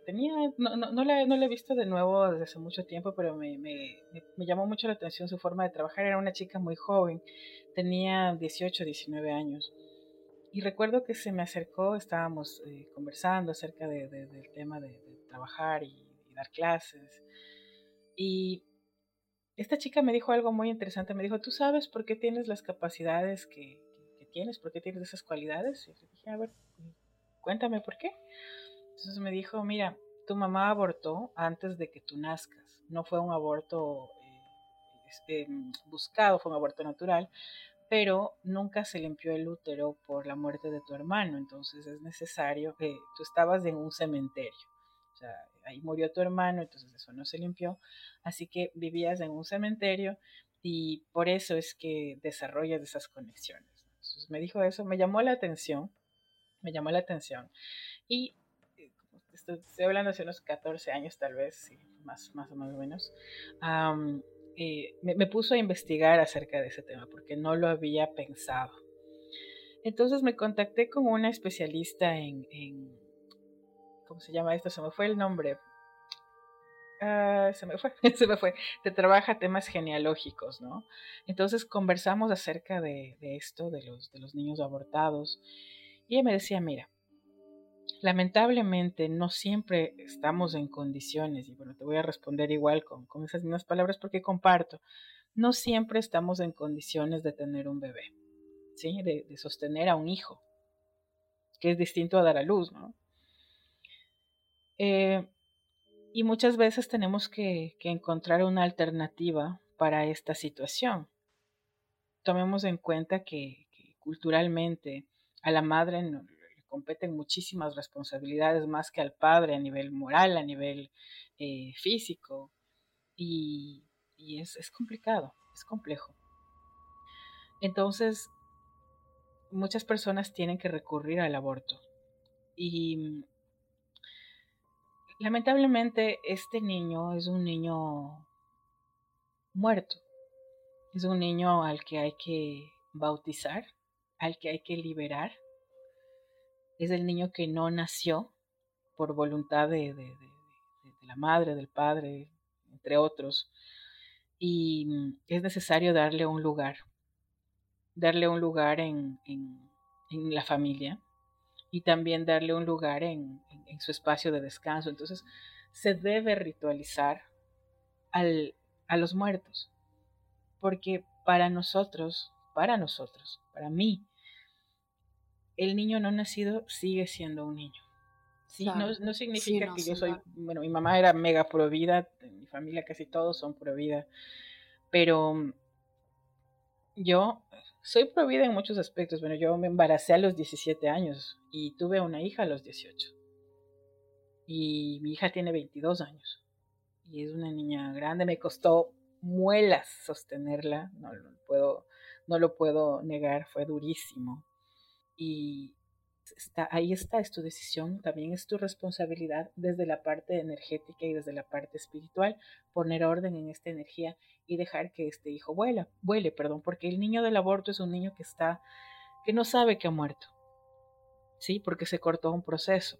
tenía, no, no, la, no, la, he visto de nuevo desde hace mucho tiempo, pero me, me, me, llamó mucho la atención su forma de trabajar. Era una chica muy joven, tenía 18, 19 años. Y recuerdo que se me acercó, estábamos eh, conversando acerca de, del tema de, trabajar y, dar clases. Y esta chica me dijo algo muy interesante. Me dijo, ¿tú sabes por qué tienes las capacidades que, tienes? ¿Por qué tienes esas cualidades? Y yo dije, a ver, cuéntame por qué. Entonces me dijo, mira, tu mamá abortó antes de que tú nazcas. No fue un aborto eh, em, buscado, fue un aborto natural, pero nunca se limpió el útero por la muerte de tu hermano, entonces es necesario que tú estabas en un cementerio. O sea, ahí murió tu hermano, entonces eso no se limpió, así que vivías en un cementerio y por eso es que desarrollas esas conexiones. Me dijo eso, me llamó la atención, me llamó la atención y eh, estoy, hablando hace unos 14 años tal vez, más, más o menos. Me, puso a investigar acerca de ese tema porque no lo había pensado. Entonces me contacté con una especialista en, ¿cómo se llama esto? Se me fue el nombre. Ah, se me fue, se me fue. Te trabaja temas genealógicos, ¿no? Entonces conversamos acerca de, de esto, de los, de los niños abortados. Y ella me decía, mira, lamentablemente no siempre estamos en condiciones, y bueno, te voy a responder igual con, esas mismas palabras porque comparto, no siempre estamos en condiciones de tener un bebé, ¿sí? De, sostener a un hijo, que es distinto a dar a luz, ¿no? Eh, y muchas veces tenemos que, encontrar una alternativa para esta situación. Tomemos en cuenta que, que culturalmente a la madre no, competen muchísimas responsabilidades más que al padre a nivel moral, a nivel eh, físico. Y, es, complicado, es complejo. Entonces, muchas personas tienen que recurrir al aborto. Y lamentablemente este niño es un niño muerto. Es un niño al que hay que bautizar, al que hay que liberar. Es el niño que no nació por voluntad de, la madre, del padre, entre otros. Y es necesario darle un lugar, darle un lugar en, la familia y también darle un lugar en, su espacio de descanso. Entonces, se debe ritualizar a los muertos, porque para nosotros, para nosotros, para mí, el niño no nacido sigue siendo un niño. Sí, no, significa que yo soy, bueno, mi mamá era mega provida, mi familia casi todos son provida, pero yo soy provida en muchos aspectos. Bueno, yo me embaracé a los 17 años y tuve una hija a los 18. Y mi hija tiene 22 años. Y es una niña grande, me costó muelas sostenerla, no, puedo, no lo puedo negar, fue durísimo. Y está, ahí está, es tu decisión, también es tu responsabilidad desde la parte energética y desde la parte espiritual, poner orden en esta energía y dejar que este hijo vuela, vuele, perdón, porque el niño del aborto es un niño que está, que no sabe que ha muerto, ¿sí? Porque se cortó un proceso.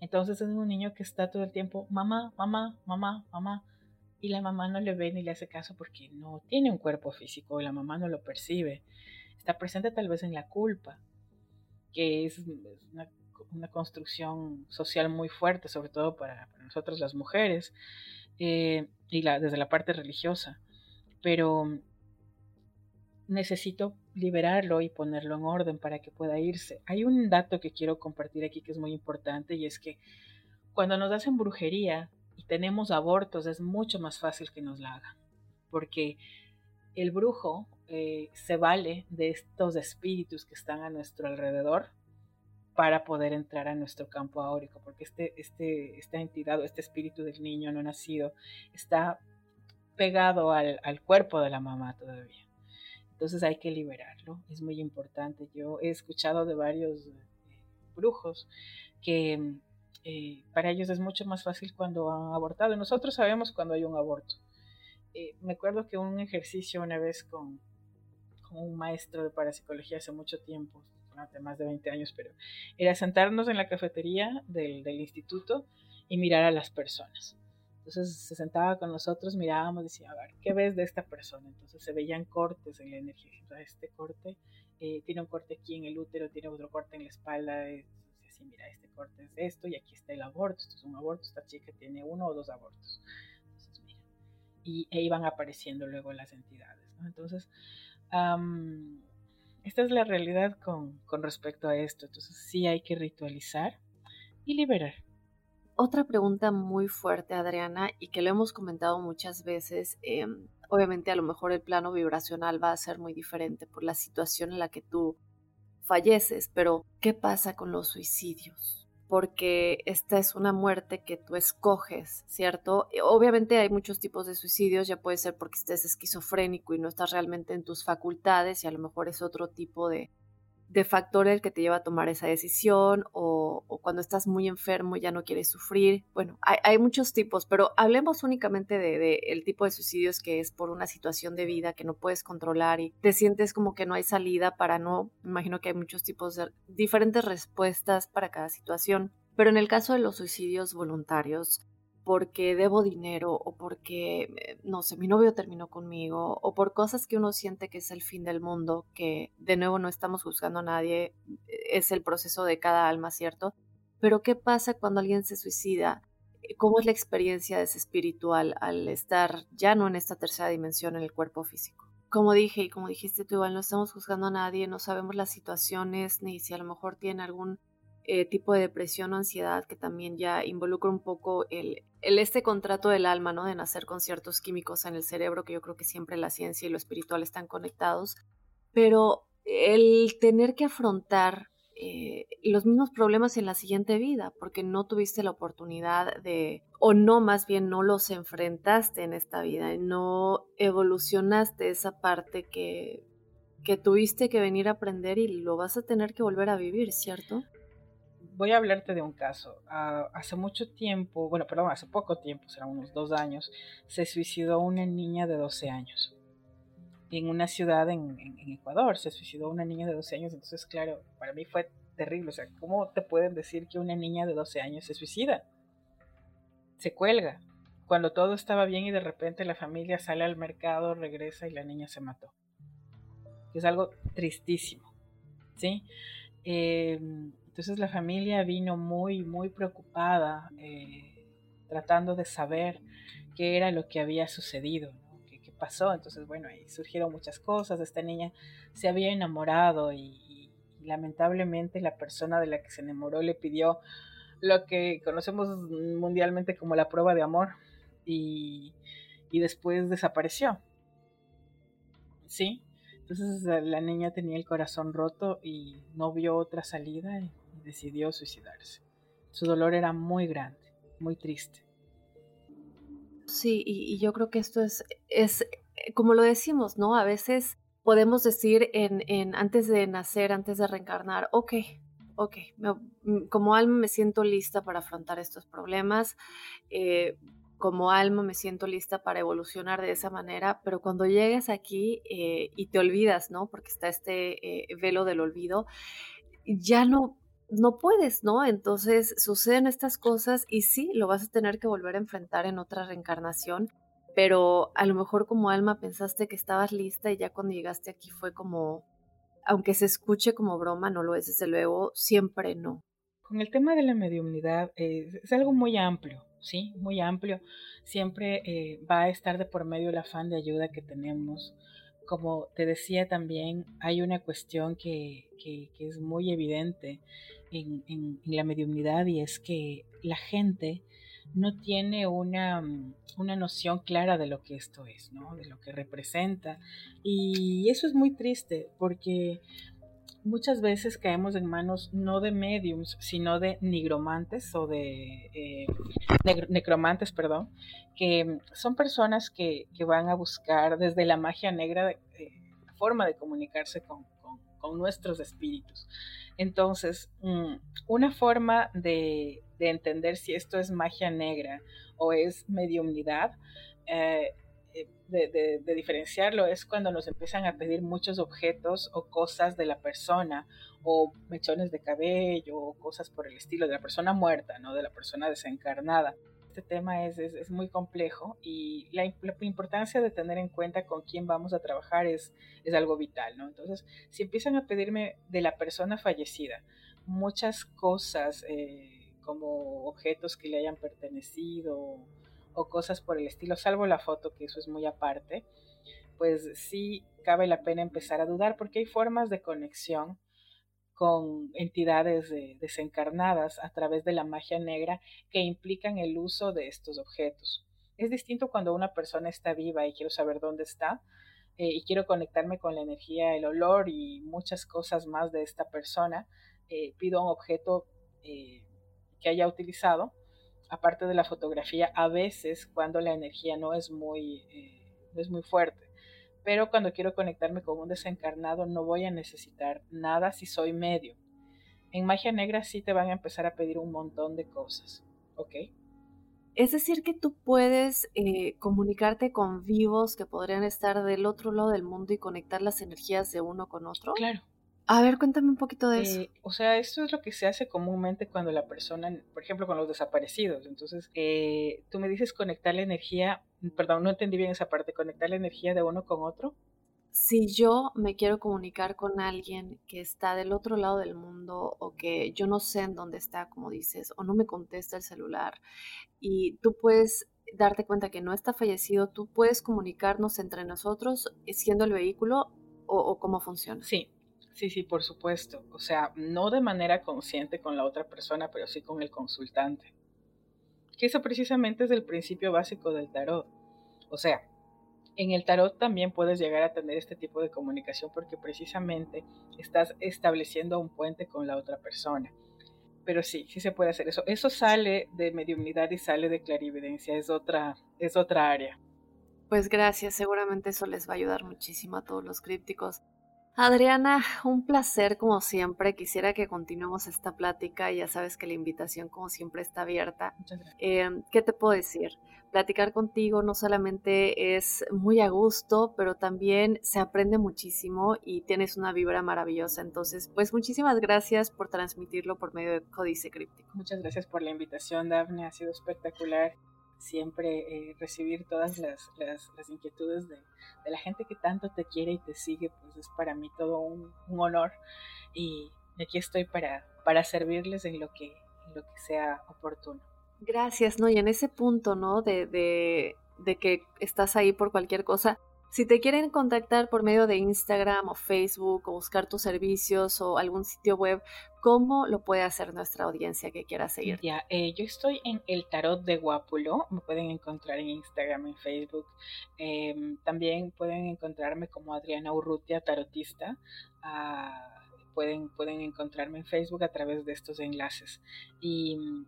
Entonces es un niño que está todo el tiempo, mamá, mamá, mamá, mamá, y la mamá no le ve ni le hace caso porque no tiene un cuerpo físico, la mamá no lo percibe. Está presente tal vez en la culpa, que es una, construcción social muy fuerte, sobre todo para, nosotros las mujeres, eh, y desde la parte religiosa. Pero necesito liberarlo y ponerlo en orden para que pueda irse. Hay un dato que quiero compartir aquí que es muy importante y es que cuando nos hacen brujería y tenemos abortos es mucho más fácil que nos la hagan, porque el brujo eh, se vale de estos espíritus que están a nuestro alrededor para poder entrar a nuestro campo áurico, porque este, este, esta entidad o este espíritu del niño no nacido está pegado al, al cuerpo de la mamá todavía. Entonces hay que liberarlo, es muy importante. Yo he escuchado de varios eh, brujos que eh, para ellos es mucho más fácil cuando han abortado. Nosotros sabemos cuando hay un aborto. Me acuerdo que un ejercicio una vez con, con un maestro de parapsicología hace mucho tiempo, hace más de 20 años, pero era sentarnos en la cafetería del, del instituto y mirar a las personas. Entonces se sentaba con nosotros, mirábamos, decía, a ver, ¿qué ves de esta persona? Entonces se veían cortes en la energía. este corte eh, tiene un corte aquí en el útero, tiene otro corte en la espalda. así, mira, este corte es esto y aquí está el aborto. Esto es un aborto, esta chica tiene uno o dos abortos. Entonces, mira. Y e iban apareciendo luego las entidades. ¿no? Entonces, esta es la realidad con, con respecto a esto. Entonces, sí hay que ritualizar y liberar. Otra pregunta muy fuerte, Adriana, y que lo hemos comentado muchas veces, em, obviamente a lo mejor el plano vibracional va a ser muy diferente por la situación en la que tú falleces, pero ¿qué pasa con los suicidios? Porque esta es una muerte que tú escoges, ¿cierto? Obviamente hay muchos tipos de suicidios, ya puede ser porque estés esquizofrénico y no estás realmente en tus facultades y a lo mejor es otro tipo de, de factor el que te lleva a tomar esa decisión o, cuando estás muy enfermo ya no quieres sufrir. Bueno, hay, muchos tipos, pero hablemos únicamente del de, el tipo de suicidios que es por una situación de vida que no puedes controlar y te sientes como que no hay salida para no. Imagino que hay muchos tipos de diferentes respuestas para cada situación. Pero en el caso de los suicidios voluntarios, porque debo dinero o porque, eh, no sé, mi novio terminó conmigo o por cosas que uno siente que es el fin del mundo, que de nuevo no estamos juzgando a nadie, eh, es el proceso de cada alma, ¿cierto? Pero ¿qué pasa cuando alguien se suicida? Eh, ¿Cómo es la experiencia de ese espiritual al estar ya no en esta tercera dimensión en el cuerpo físico? Como dije y como dijiste tú, igual no estamos juzgando a nadie, no sabemos las situaciones ni si a lo mejor tiene algún eh, tipo de depresión o ansiedad que también ya involucra un poco el, el, este contrato del alma, ¿no? De nacer con ciertos químicos en el cerebro, que yo creo que siempre la ciencia y lo espiritual están conectados, pero el tener que afrontar eh, los mismos problemas en la siguiente vida, porque no tuviste la oportunidad de, o no, más bien no los enfrentaste en esta vida, no evolucionaste esa parte que que tuviste que venir a aprender y lo vas a tener que volver a vivir, ¿cierto? Voy a hablarte de un caso. Ah, hace mucho tiempo, bueno, perdón, hace poco tiempo, será unos dos años, se suicidó una niña de 12 años. En una ciudad en, en Ecuador se suicidó una niña de 12 años. Entonces, claro, para mí fue terrible. O sea, ¿cómo te pueden decir que una niña de 12 años se suicida? Se cuelga. Cuando todo estaba bien y de repente la familia sale al mercado, regresa y la niña se mató. Es algo tristísimo. ¿Sí? Em, entonces la familia vino muy, muy preocupada, eh, tratando de saber qué era lo que había sucedido, ¿Qué, ¿Qué, pasó. Entonces, bueno, ahí surgieron muchas cosas. Esta niña se había enamorado y, lamentablemente la persona de la que se enamoró le pidió lo que conocemos mundialmente como la prueba de amor y, después desapareció. ¿Sí? Entonces la niña tenía el corazón roto y no vio otra salida y decidió suicidarse. Su dolor era muy grande, muy triste. Sí, y, yo creo que esto es, es, como lo decimos, ¿no? A veces podemos decir en, en, antes de nacer, antes de reencarnar, ok, ok, mm, como alma me siento lista para afrontar estos problemas, eh, como alma me siento lista para evolucionar de esa manera, pero cuando llegues aquí eh, y te olvidas, ¿no? Porque está este eh, velo del olvido, ya no, no puedes, ¿no? Entonces suceden estas cosas y sí, lo vas a tener que volver a enfrentar en otra reencarnación pero a lo mejor como alma pensaste que estabas lista y ya cuando llegaste aquí fue como, aunque se escuche como broma, no lo es desde luego, siempre no. Con el tema de la mediumnidad eh, es algo muy amplio, ¿sí? Muy amplio. Siempre eh, va a estar de por medio el afán de ayuda que tenemos. Como te decía también, hay una cuestión que, que, es muy evidente en, en la mediumnidad y es que la gente no tiene una, mm, una, noción clara de lo que esto es, ¿no? de lo que representa. Y eso es muy triste porque muchas veces caemos en manos no de mediums, sino de nigromantes o de eh, necromantes, perdón, que son personas que, que, van a buscar desde la magia negra eh, forma de comunicarse con, con nuestros espíritus. Entonces, mm, una forma de, entender si esto es magia negra o es mediumnidad, eh, eh, de, diferenciarlo es cuando nos empiezan a pedir muchos objetos o cosas de la persona o mechones de cabello o cosas por el estilo de la persona muerta, no de la persona desencarnada este tema es, es, muy complejo y la, importancia de tener en cuenta con quién vamos a trabajar es, es algo vital, ¿no? Entonces, si empiezan a pedirme de la persona fallecida muchas cosas eh, como objetos que le hayan pertenecido o cosas por el estilo, salvo la foto, que eso es muy aparte, pues sí cabe la pena empezar a dudar porque hay formas de conexión con entidades desencarnadas a través de la magia negra que implican el uso de estos objetos. Es distinto cuando una persona está viva y quiero saber dónde está eh, y quiero conectarme con la energía, el olor y muchas cosas más de esta persona. Eh, pido un objeto eh, que haya utilizado, aparte de la fotografía, a veces cuando la energía no es muy, no es muy fuerte pero cuando quiero conectarme con un desencarnado no voy a necesitar nada si soy medio. En magia negra sí te van a empezar a pedir un montón de cosas, ¿ok? Es decir, que tú puedes eh, comunicarte con vivos que podrían estar del otro lado del mundo y conectar las energías de uno con otro. Claro. A ver, cuéntame un poquito de eso. Eh, o sea, esto es lo que se hace comúnmente cuando la persona, por ejemplo, con los desaparecidos. Entonces, eh, tú me dices conectar la energía, perdón, no entendí bien esa parte, conectar la energía de uno con otro. Si yo me quiero comunicar con alguien que está del otro lado del mundo o que yo no sé en dónde está, como dices, o no me contesta el celular, y tú puedes darte cuenta que no está fallecido, tú puedes comunicarnos entre nosotros siendo el vehículo o, o cómo funciona. Sí, Sí, sí, por supuesto. O sea, no de manera consciente con la otra persona, pero sí con el consultante. Que eso precisamente es el principio básico del tarot. O sea, en el tarot también puedes llegar a tener este tipo de comunicación porque precisamente estás estableciendo un puente con la otra persona. Pero sí, sí se puede hacer eso. Eso sale de mediunidad y sale de clarividencia, es otra, es otra área. Pues gracias, seguramente eso les va a ayudar muchísimo a todos los crípticos Adriana, un placer como siempre. Quisiera que continuemos esta plática. Ya sabes que la invitación como siempre está abierta. Muchas gracias. Eh, ¿Qué te puedo decir? Platicar contigo no solamente es muy a gusto, pero también se aprende muchísimo y tienes una vibra maravillosa. Entonces, pues muchísimas gracias por transmitirlo por medio de Códice Críptico. Muchas gracias por la invitación, Dafne. Ha sido espectacular siempre eh, recibir todas las, las, las inquietudes de, de, la gente que tanto te quiere y te sigue, pues es para mí todo un, un honor y aquí estoy para, para servirles en lo, que, en lo que sea oportuno. Gracias, ¿no? Y en ese punto, ¿no? De, de, de que estás ahí por cualquier cosa, si te quieren contactar por medio de Instagram o Facebook o buscar tus servicios o algún sitio web, ¿cómo lo puede hacer nuestra audiencia que quiera seguir? Ya, eh, yo estoy en el Tarot de Guapulo, me pueden encontrar en Instagram, en Facebook. Eh, también pueden encontrarme como Adriana Urrutia, tarotista. Uh, pueden, pueden encontrarme en Facebook a través de estos enlaces. Y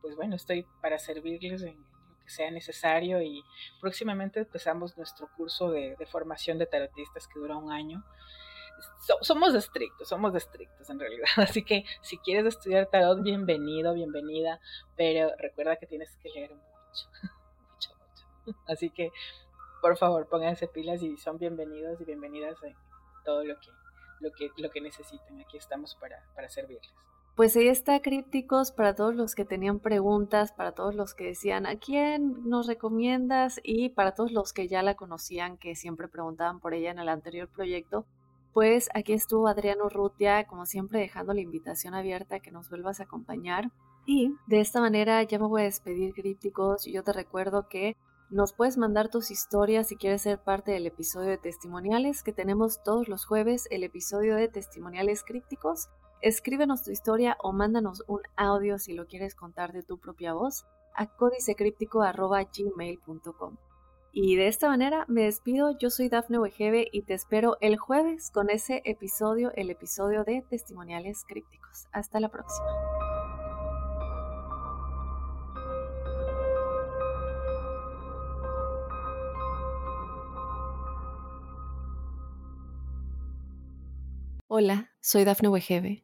pues bueno, estoy para servirles en que sea necesario y próximamente empezamos nuestro curso de, formación de tarotistas que dura un año. So, somos estrictos, somos estrictos en realidad. Así que si quieres estudiar tarot, bienvenido, bienvenida, pero recuerda que tienes que leer mucho, mucho, mucho. Así que por favor pónganse pilas y son bienvenidos y bienvenidas en todo lo que, lo que, lo que necesiten. Aquí estamos para, para servirles. Pues ahí está, crípticos, para todos los que tenían preguntas, para todos los que decían, ¿a quién nos recomiendas? Y para todos los que ya la conocían, que siempre preguntaban por ella en el anterior proyecto, pues aquí estuvo Adriano Rutia, como siempre dejando la invitación abierta a que nos vuelvas a acompañar. Y de esta manera ya me voy a despedir, crípticos. Yo te recuerdo que nos puedes mandar tus historias si quieres ser parte del episodio de testimoniales que tenemos todos los jueves, el episodio de testimoniales crípticos Escríbenos tu historia o mándanos un audio si lo quieres contar de tu propia voz a códicecríptico.gmail.com. Y de esta manera me despido, yo soy Dafne Wegebe y te espero el jueves con ese episodio, el episodio de Testimoniales Crípticos. Hasta la próxima. Hola, soy Dafne Wegebe